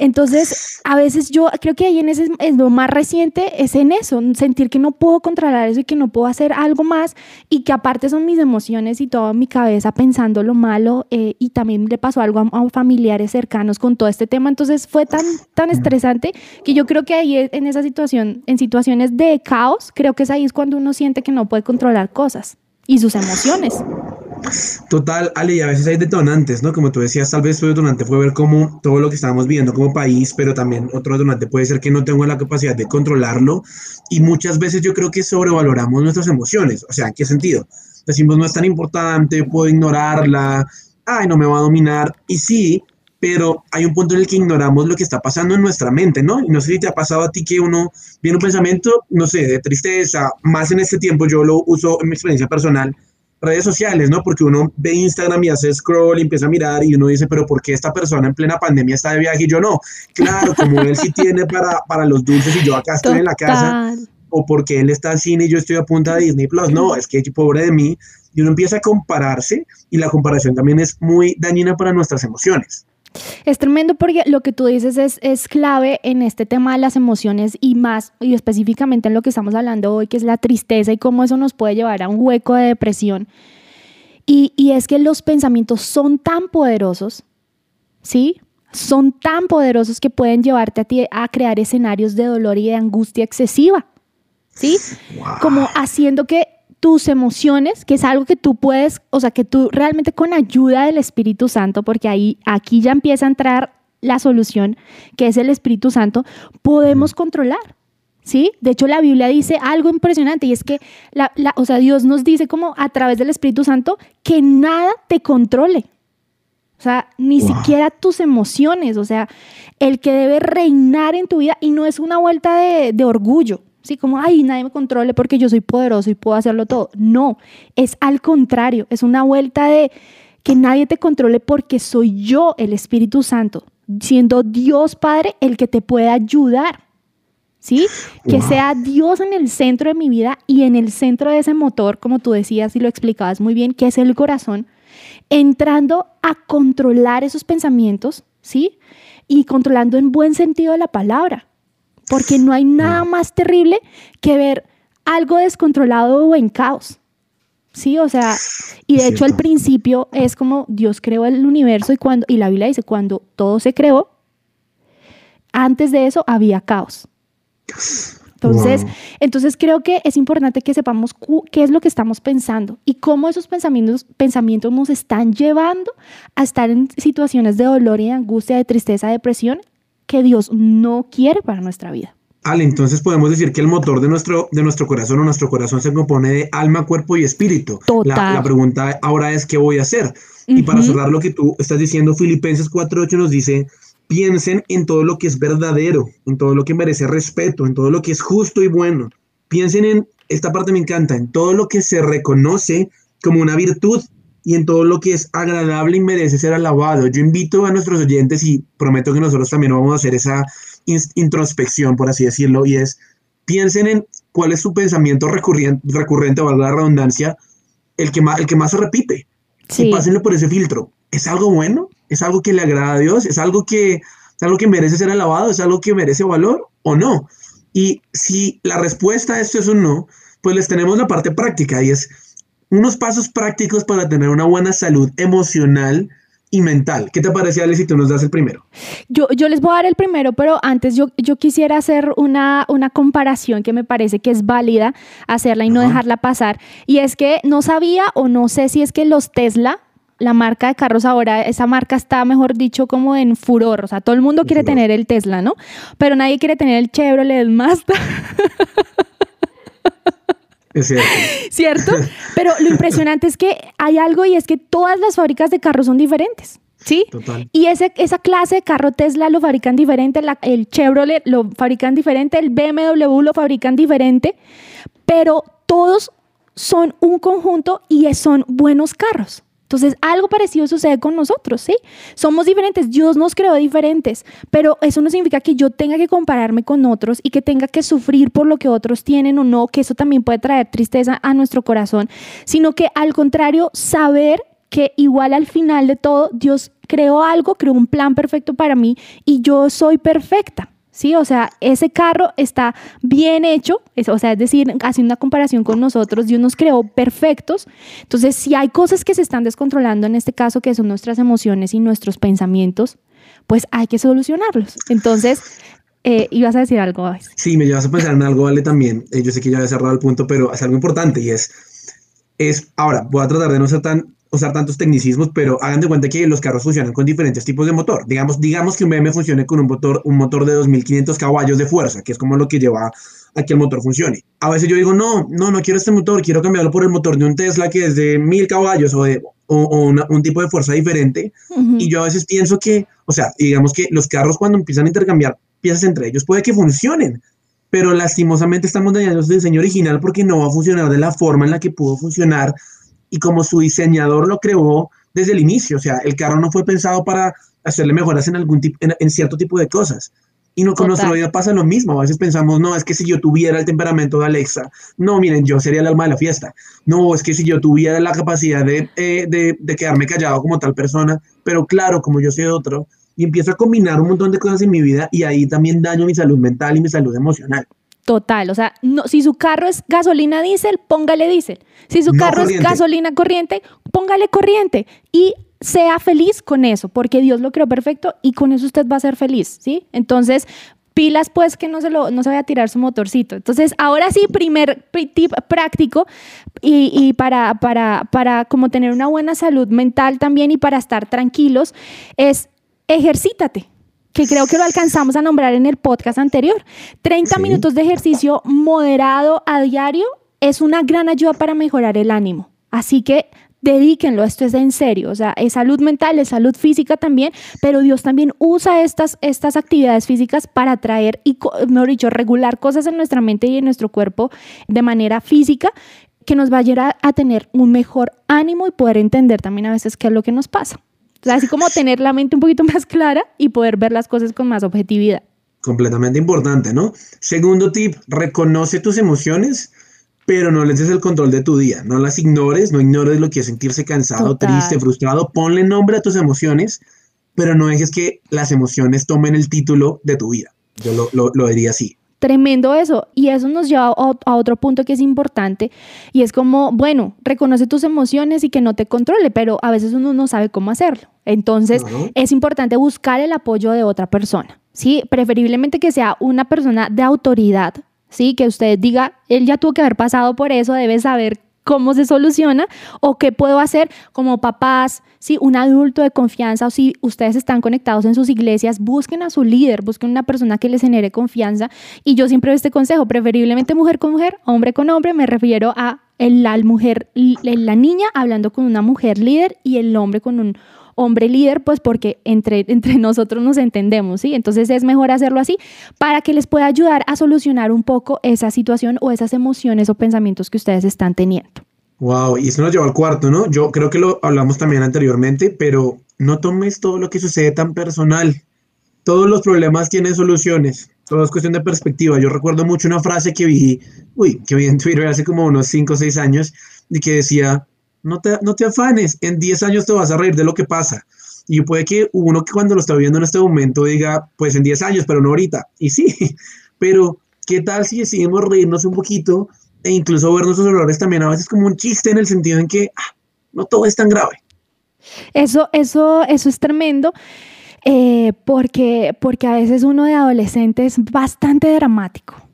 Entonces, a veces yo creo que ahí en ese es lo más reciente es en eso, sentir que no puedo controlar eso y que no puedo hacer algo más y que aparte son mis emociones y toda mi cabeza pensando lo malo eh, y también le pasó algo a, familiares cercanos con todo este tema. Entonces fue tan, tan estresante que yo creo que ahí en esa situación, en situaciones de caos, creo que es ahí es cuando uno siente que no puede controlar cosas y sus emociones. Total, Ale, y a veces hay detonantes, ¿no? Como tú decías, tal vez tu detonante fue ver cómo todo lo que estábamos viendo como país, pero también otro detonante puede ser que no tengo la capacidad de controlarlo y muchas veces yo creo que sobrevaloramos nuestras emociones. O sea, ¿en qué sentido? Decimos, no es tan importante, puedo ignorarla, ay, no me va a dominar. Y sí, pero hay un punto en el que ignoramos lo que está pasando en nuestra mente, ¿no? Y no sé si te ha pasado a ti que uno viene un pensamiento, no sé, de tristeza, más en este tiempo, yo lo uso en mi experiencia personal, redes sociales, ¿no? Porque uno ve Instagram y hace scroll y empieza a mirar y uno dice, pero ¿por qué esta persona en plena pandemia está de viaje y yo no? Claro, como él sí tiene para, para los dulces y yo acá estoy en la casa, o porque él está al cine y yo estoy a punta de Disney Plus, no, es que pobre de mí, y uno empieza a compararse y la comparación también es muy dañina para nuestras emociones. Es tremendo porque lo que tú dices es, es clave en este tema de las emociones y más, y específicamente en lo que estamos hablando hoy, que es la tristeza y cómo eso nos puede llevar a un hueco de depresión. Y, y es que los pensamientos son tan poderosos, ¿sí? Son tan poderosos que pueden llevarte a ti a crear escenarios de dolor y de angustia excesiva, ¿sí? Como haciendo que tus emociones, que es algo que tú puedes, o sea, que tú realmente con ayuda del Espíritu Santo, porque ahí aquí ya empieza a entrar la solución, que es el Espíritu Santo, podemos controlar. ¿Sí? De hecho, la Biblia dice algo impresionante y es que, la, o sea, Dios nos dice como a través del Espíritu Santo que nada te controle. O sea, ni siquiera tus emociones, o sea, el que debe reinar en tu vida y no es una vuelta de, de orgullo, Sí, como, ay, nadie me controle porque yo soy poderoso y puedo hacerlo todo. No, es al contrario, es una vuelta de que nadie te controle porque soy yo, el Espíritu Santo, siendo Dios Padre el que te puede ayudar. ¿Sí? Que sea Dios en el centro de mi vida y en el centro de ese motor, como tú decías y lo explicabas muy bien, que es el corazón, entrando a controlar esos pensamientos, ¿sí? Y controlando en buen sentido la palabra porque no hay nada más terrible que ver algo descontrolado o en caos. Sí, o sea, y de hecho al principio es como Dios creó el universo y cuando y la Biblia dice cuando todo se creó, antes de eso había caos. Entonces, entonces creo que es importante que sepamos qué es lo que estamos pensando y cómo esos pensamientos, pensamientos nos están llevando a estar en situaciones de dolor y de angustia, de tristeza, de depresión que Dios no quiere para nuestra vida. Ale, entonces podemos decir que el motor de nuestro, de nuestro corazón o nuestro corazón se compone de alma, cuerpo y espíritu. La, la, pregunta ahora es, ¿qué voy a hacer? Y para cerrar lo que tú estás diciendo, Filipenses 4.8 nos dice, piensen en todo lo que es verdadero, en todo lo que merece respeto, en todo lo que es justo y bueno. Piensen en, esta parte me encanta, en todo lo que se reconoce como una virtud y en todo lo que es agradable y merece ser alabado. Yo invito a nuestros oyentes y prometo que nosotros también vamos a hacer esa introspección, por así decirlo, y es piensen en cuál es su pensamiento recurrente, recurrente valga la redundancia, el que más, el que más se repite. Sí. Y pásenle por ese filtro. ¿Es algo bueno? ¿Es algo que le agrada a Dios? ¿Es algo que, es algo que merece ser alabado? ¿Es algo que merece valor o no? Y si la respuesta a esto es un no, pues les tenemos la parte práctica y es unos pasos prácticos para tener una buena salud emocional y mental. ¿Qué te parece, Ale, si tú nos das el primero? Yo, yo les voy a dar el primero, pero antes yo, yo quisiera hacer una, una comparación que me parece que es válida hacerla y no dejarla pasar. Y es que no sabía o no sé si es que los Tesla, la marca de carros ahora, esa marca está, mejor dicho, como en furor. O sea, todo el mundo quiere tener el Tesla, ¿no? Pero nadie quiere tener el Chevrolet, el Mazda. cierto. Pero lo impresionante es que hay algo y es que todas las fábricas de carros son diferentes. ¿Sí? Total. Y ese, esa clase de carro Tesla lo fabrican diferente, el Chevrolet lo fabrican diferente, el BMW lo fabrican diferente, pero todos son un conjunto y son buenos carros. Entonces, algo parecido sucede con nosotros, ¿sí? Somos diferentes, Dios nos creó diferentes, pero eso no significa que yo tenga que compararme con otros y que tenga que sufrir por lo que otros tienen o no, que eso también puede traer tristeza a nuestro corazón, sino que al contrario, saber que igual al final de todo, Dios creó algo, creó un plan perfecto para mí y yo soy perfecta. ¿Sí? O sea, ese carro está bien hecho, o sea, es decir, haciendo una comparación con nosotros, Dios nos creó perfectos. Entonces, si hay cosas que se están descontrolando en este caso, que son nuestras emociones y nuestros pensamientos, pues hay que solucionarlos. Entonces, eh, ibas a decir algo. Sí, me llevas a pensar en algo, Vale, también. Eh, yo sé que ya había cerrado el punto, pero es algo importante y es, es, ahora, voy a tratar de no ser tan usar tantos tecnicismos, pero hagan de cuenta que los carros funcionan con diferentes tipos de motor. Digamos, digamos que un BM funcione con un motor, un motor de 2500 caballos de fuerza, que es como lo que lleva a que el motor funcione. A veces yo digo, no, no, no quiero este motor, quiero cambiarlo por el motor de un Tesla que es de 1000 caballos o, de, o, un tipo de fuerza diferente. Y yo a veces pienso que, o sea, digamos que los carros cuando empiezan a intercambiar piezas entre ellos puede que funcionen, pero lastimosamente estamos dañando su diseño original porque no va a funcionar de la forma en la que pudo funcionar y como su diseñador lo creó desde el inicio. O sea, el carro no fue pensado para hacerle mejoras en, algún tipo, en, cierto tipo de cosas. Y no, con nuestra vida pasa lo mismo. A veces pensamos, no, es que si yo tuviera el temperamento de Alexa, no, miren, yo sería el alma de la fiesta. No, es que si yo tuviera la capacidad de, eh, de, de quedarme callado como tal persona, pero claro, como yo soy otro, y empiezo a combinar un montón de cosas en mi vida y ahí también daño mi salud mental y mi salud emocional. Total, o sea, no, si su carro es gasolina diésel, póngale diésel. Si su carro es gasolina corriente, póngale corriente y sea feliz con eso, porque Dios lo creó perfecto y con eso usted va a ser feliz, ¿sí? Entonces, pilas pues que no se, lo, no se vaya a tirar su motorcito. Entonces, ahora sí, primer tip práctico y, y, para, para, para como tener una buena salud mental también y para estar tranquilos es ejercítate que creo que lo alcanzamos a nombrar en el podcast anterior. 30 minutos de ejercicio moderado a diario es una gran ayuda para mejorar el ánimo. Así que dedíquenlo, esto es en serio, o sea, es salud mental, es salud física también, pero Dios también usa estas, estas actividades físicas para traer y, mejor dicho, regular cosas en nuestra mente y en nuestro cuerpo de manera física que nos va a ayudar a tener un mejor ánimo y poder entender también a veces qué es lo que nos pasa así como tener la mente un poquito más clara y poder ver las cosas con más objetividad. Completamente importante, ¿no? Segundo tip, reconoce tus emociones, pero no les des el control de tu día. No las ignores, no ignores lo que es sentirse cansado, triste, frustrado. Ponle nombre a tus emociones, pero no dejes que las emociones tomen el título de tu vida. Yo lo, lo, lo diría así. Tremendo eso. Y eso nos lleva a otro punto que es importante y es como, bueno, reconoce tus emociones y que no te controle, pero a veces uno no sabe cómo hacerlo. Entonces es importante buscar el apoyo de otra persona, ¿sí? Preferiblemente que sea una persona de autoridad, ¿sí? Que usted diga, él ya tuvo que haber pasado por eso, debe saber cómo se soluciona o qué puedo hacer como papás, si un adulto de confianza o si ustedes están conectados en sus iglesias, busquen a su líder, busquen una persona que les genere confianza. Y yo siempre doy este consejo, preferiblemente mujer con mujer, hombre con hombre, me refiero a la mujer, la niña hablando con una mujer líder y el hombre con un hombre líder, pues porque entre, entre nosotros nos entendemos, ¿sí? Entonces es mejor hacerlo así para que les pueda ayudar a solucionar un poco esa situación o esas emociones o pensamientos que ustedes están teniendo. Wow, y eso nos lleva al cuarto, ¿no? Yo creo que lo hablamos también anteriormente, pero no tomes todo lo que sucede tan personal. Todos los problemas tienen soluciones. Todo es cuestión de perspectiva. Yo recuerdo mucho una frase que vi, uy, que vi en Twitter hace como unos 5 o 6 años, y que decía, no te, no te afanes, en 10 años te vas a reír de lo que pasa. Y puede que uno que cuando lo está viendo en este momento diga, pues en 10 años, pero no ahorita. Y sí, pero ¿qué tal si decidimos reírnos un poquito e incluso ver nuestros errores también a veces como un chiste en el sentido en que ah, no todo es tan grave? Eso, eso, eso es tremendo. Eh, porque, porque a veces uno de adolescente es bastante dramático.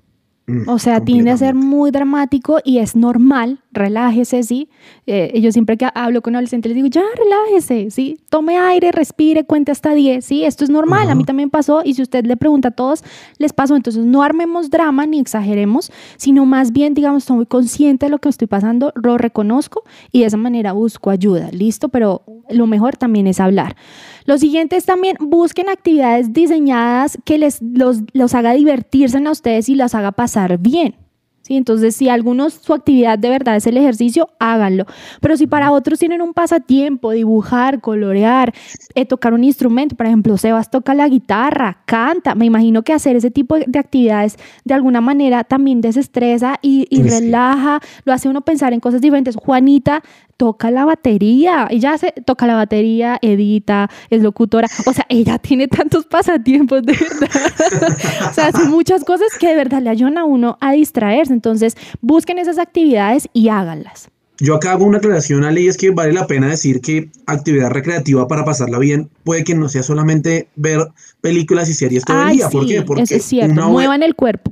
Mm, o sea, tiende a ser muy dramático y es normal, relájese, ¿sí? Eh, yo siempre que hablo con adolescentes les digo, ya, relájese, ¿sí? Tome aire, respire, cuente hasta 10, ¿sí? Esto es normal, a mí también pasó y si usted le pregunta a todos, les pasó. Entonces, no armemos drama ni exageremos, sino más bien, digamos, estoy muy consciente de lo que estoy pasando, lo reconozco y de esa manera busco ayuda, ¿listo? Pero lo mejor también es hablar. Lo siguiente es también busquen actividades diseñadas que les los, los haga divertirse a ustedes y los haga pasar bien. ¿sí? Entonces, si algunos su actividad de verdad es el ejercicio, háganlo. Pero si para otros tienen un pasatiempo, dibujar, colorear, eh, tocar un instrumento, por ejemplo, Sebas toca la guitarra, canta, me imagino que hacer ese tipo de actividades de alguna manera también desestresa y, relaja, lo hace uno pensar en cosas diferentes. Juanita toca la batería, ella se toca la batería, edita, es locutora, o sea, ella tiene tantos pasatiempos de verdad, o sea, hace muchas cosas que de verdad le ayudan a uno a distraerse, entonces busquen esas actividades y háganlas. Yo acá hago una aclaración, Ali, es que vale la pena decir que actividad recreativa para pasarla bien puede que no sea solamente ver películas y series todo el día. ¿Por qué? Porque es cierto, muevan el cuerpo.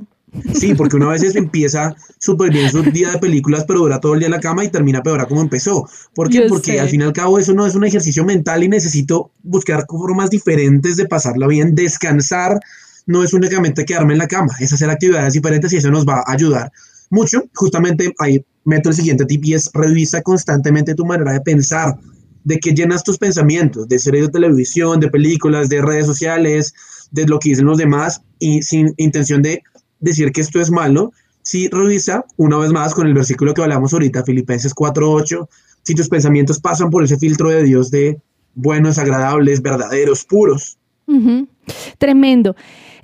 Sí, porque una vez empieza súper bien su día de películas, pero dura todo el día en la cama y termina peor a como empezó. ¿Por qué? porque al fin y al cabo eso no es un ejercicio mental y necesito buscar formas diferentes de pasarla bien. Descansar no es únicamente quedarme en la cama, es hacer actividades diferentes y eso nos va a ayudar mucho. Justamente ahí meto el siguiente tip y es revisa constantemente tu manera de pensar, de que llenas tus pensamientos, de series de televisión, de películas, de redes sociales, de lo que dicen los demás y sin intención de decir que esto es malo, si revisa una vez más con el versículo que hablamos ahorita, Filipenses 4.8, si tus pensamientos pasan por ese filtro de Dios de buenos, agradables, verdaderos, puros. Tremendo.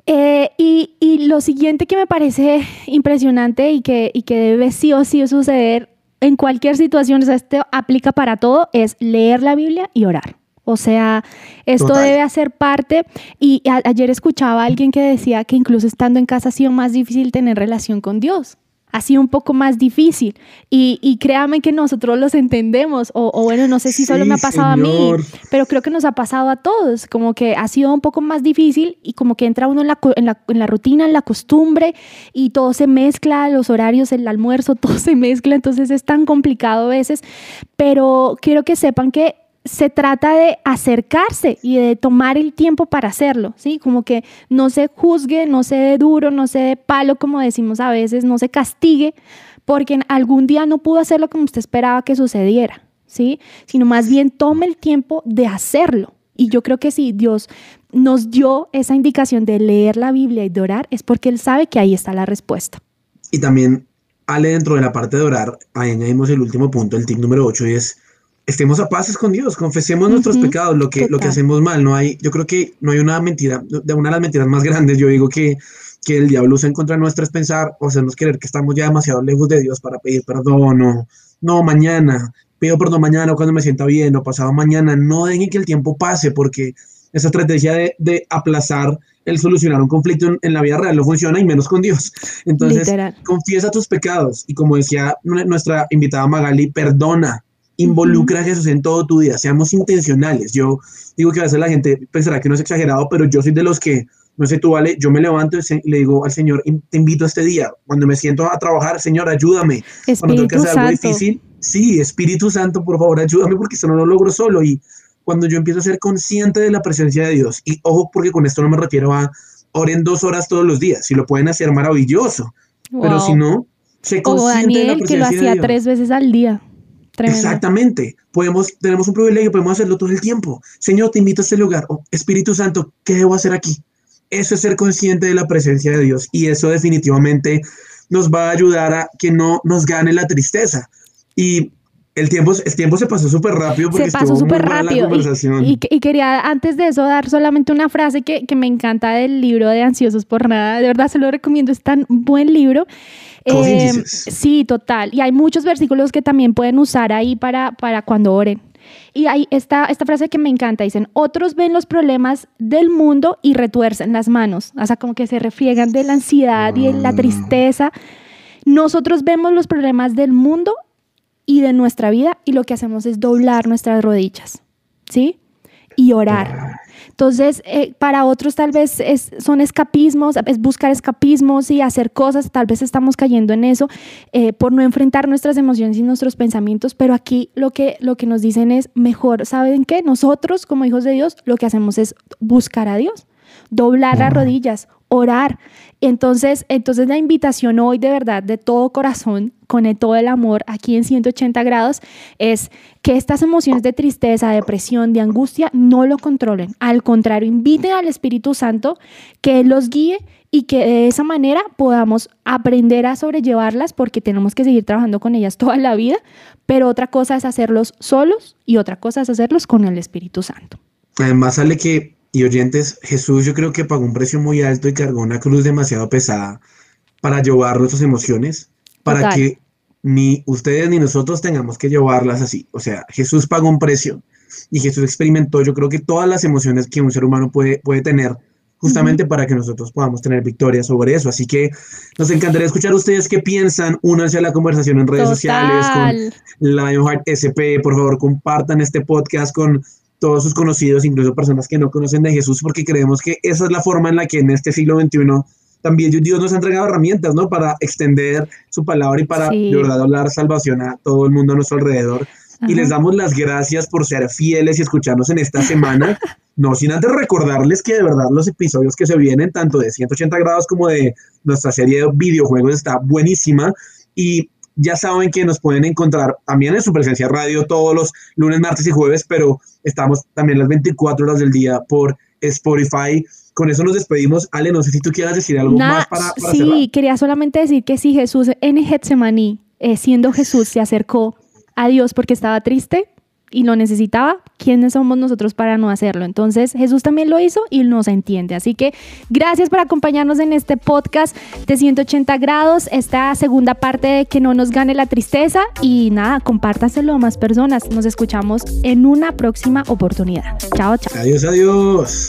Eh, y, lo siguiente que me parece impresionante y que, y que debe sí o sí suceder en cualquier situación, o sea, esto aplica para todo, es leer la Biblia y orar. O sea, esto debe hacer parte. Y ayer escuchaba a alguien que decía que incluso estando en casa ha sido más difícil tener relación con Dios. Ha sido un poco más difícil. Y, y créame que nosotros los entendemos. O, bueno, no sé si solo me ha pasado a mí, pero creo que nos ha pasado a todos. Como que ha sido un poco más difícil y como que entra uno en la, en la, en la rutina, en la costumbre y todo se mezcla, los horarios, el almuerzo, todo se mezcla. Entonces es tan complicado a veces. Pero quiero que sepan que se trata de acercarse y de tomar el tiempo para hacerlo, ¿sí? Como que no se juzgue, no se dé duro, no se dé palo, como decimos a veces, no se castigue, porque algún día no pudo hacerlo como usted esperaba que sucediera, ¿sí? Sino más bien tome el tiempo de hacerlo. Y yo creo que si Dios nos dio esa indicación de leer la Biblia y de orar, es porque Él sabe que ahí está la respuesta. Y también, Ale, dentro de la parte de orar, ahí añadimos el último punto, el tip número 8, y es estemos a paz con Dios, confesemos nuestros pecados, lo que, lo que hacemos mal. No hay, yo creo que no hay una mentira, de una de las mentiras más grandes, yo digo que, que el diablo usa en contra nuestra es pensar o hacernos creer que estamos ya demasiado lejos de Dios para pedir perdón o no, mañana, pido perdón mañana o cuando me sienta bien o pasado mañana. No dejen que el tiempo pase porque esa estrategia de, de aplazar el solucionar un conflicto en, la vida real no funciona y menos con Dios. Entonces, confiesa tus pecados y como decía nuestra invitada Magali, perdona Involucra a Jesús en todo tu día, seamos intencionales. Yo digo que a veces la gente pensará que no es exagerado, pero yo soy de los que, no sé tú, vale, yo me levanto y le digo al Señor, te invito a este día. Cuando me siento a trabajar, Señor, ayúdame. Cuando tengo que hacer algo difícil, sí, Espíritu Santo, por favor, ayúdame porque eso no lo logro solo. Y cuando yo empiezo a ser consciente de la presencia de Dios, y ojo, porque con esto no me refiero a oren dos horas todos los días, si lo pueden hacer, maravilloso. Pero si no, se consciente de la presencia que lo hacía tres veces al día. Exactamente. Podemos, tenemos un privilegio, podemos hacerlo todo el tiempo. Señor, te invito a este lugar. Oh, Espíritu Santo, ¿qué debo hacer aquí? Eso es ser consciente de la presencia de Dios y eso definitivamente nos va a ayudar a que no nos gane la tristeza. Y el tiempo, el tiempo se pasó súper rápido porque se pasó súper rápido. Y, y, quería antes de eso dar solamente una frase que, que me encanta del libro de Ansiosos por Nada. De verdad se lo recomiendo, es tan buen libro. Eh, sí, total. Y hay muchos versículos que también pueden usar ahí para, para cuando oren. Y hay esta, esta frase que me encanta, dicen, otros ven los problemas del mundo y retuercen las manos, o sea, como que se refriegan de la ansiedad y de la ah. tristeza. Nosotros vemos los problemas del mundo y de nuestra vida y lo que hacemos es doblar nuestras rodillas, ¿sí? Y orar. Entonces, eh, para otros tal vez es, son escapismos, es buscar escapismos y hacer cosas, tal vez estamos cayendo en eso eh, por no enfrentar nuestras emociones y nuestros pensamientos, pero aquí lo que, lo que nos dicen es mejor, ¿saben qué? Nosotros como hijos de Dios lo que hacemos es buscar a Dios, doblar las rodillas, orar. Entonces, entonces la invitación hoy de verdad, de todo corazón, con todo el amor, aquí en 180 grados, es que estas emociones de tristeza, depresión, de angustia, no lo controlen. Al contrario, inviten al Espíritu Santo que los guíe y que de esa manera podamos aprender a sobrellevarlas porque tenemos que seguir trabajando con ellas toda la vida, pero otra cosa es hacerlos solos y otra cosa es hacerlos con el Espíritu Santo. Además sale que, y oyentes, Jesús yo creo que pagó un precio muy alto y cargó una cruz demasiado pesada para llevar nuestras emociones, para Total. que ni ustedes ni nosotros tengamos que llevarlas así. O sea, Jesús pagó un precio y Jesús experimentó, yo creo que todas las emociones que un ser humano puede, puede tener, justamente para que nosotros podamos tener victoria sobre eso. Así que nos encantaría escuchar ustedes qué piensan, únanse a la conversación en redes sociales con. Lionheart SP, por favor compartan este podcast con todos sus conocidos, incluso personas que no conocen de Jesús, porque creemos que esa es la forma en la que en este siglo XXI también Dios nos ha entregado herramientas, ¿no? Para extender su palabra y para Sí. de verdad hablar salvación a todo el mundo a nuestro alrededor. Y Ajá. les damos las gracias por ser fieles y escucharnos en esta semana. No sin antes recordarles que de verdad los episodios que se vienen, tanto de 180 grados como de nuestra serie de videojuegos, está buenísima. Y ya saben que nos pueden encontrar también en su presencia radio todos los lunes, martes y jueves, pero estamos también las 24 horas del día por Spotify. Con eso nos despedimos. Ale, no sé si tú quieras decir algo Nada, más para, para sí, cerrar. quería solamente decir que si Jesús en Getsemaní, eh, siendo Jesús, se acercó a Dios porque estaba triste y lo necesitaba, ¿quiénes somos nosotros para no hacerlo? Entonces Jesús también lo hizo y nos entiende. Así que gracias por acompañarnos en este podcast de 180 grados, esta segunda parte de que no nos gane la tristeza y nada, compártaselo a más personas. Nos escuchamos en una próxima oportunidad. Chao, chao. Adiós, adiós.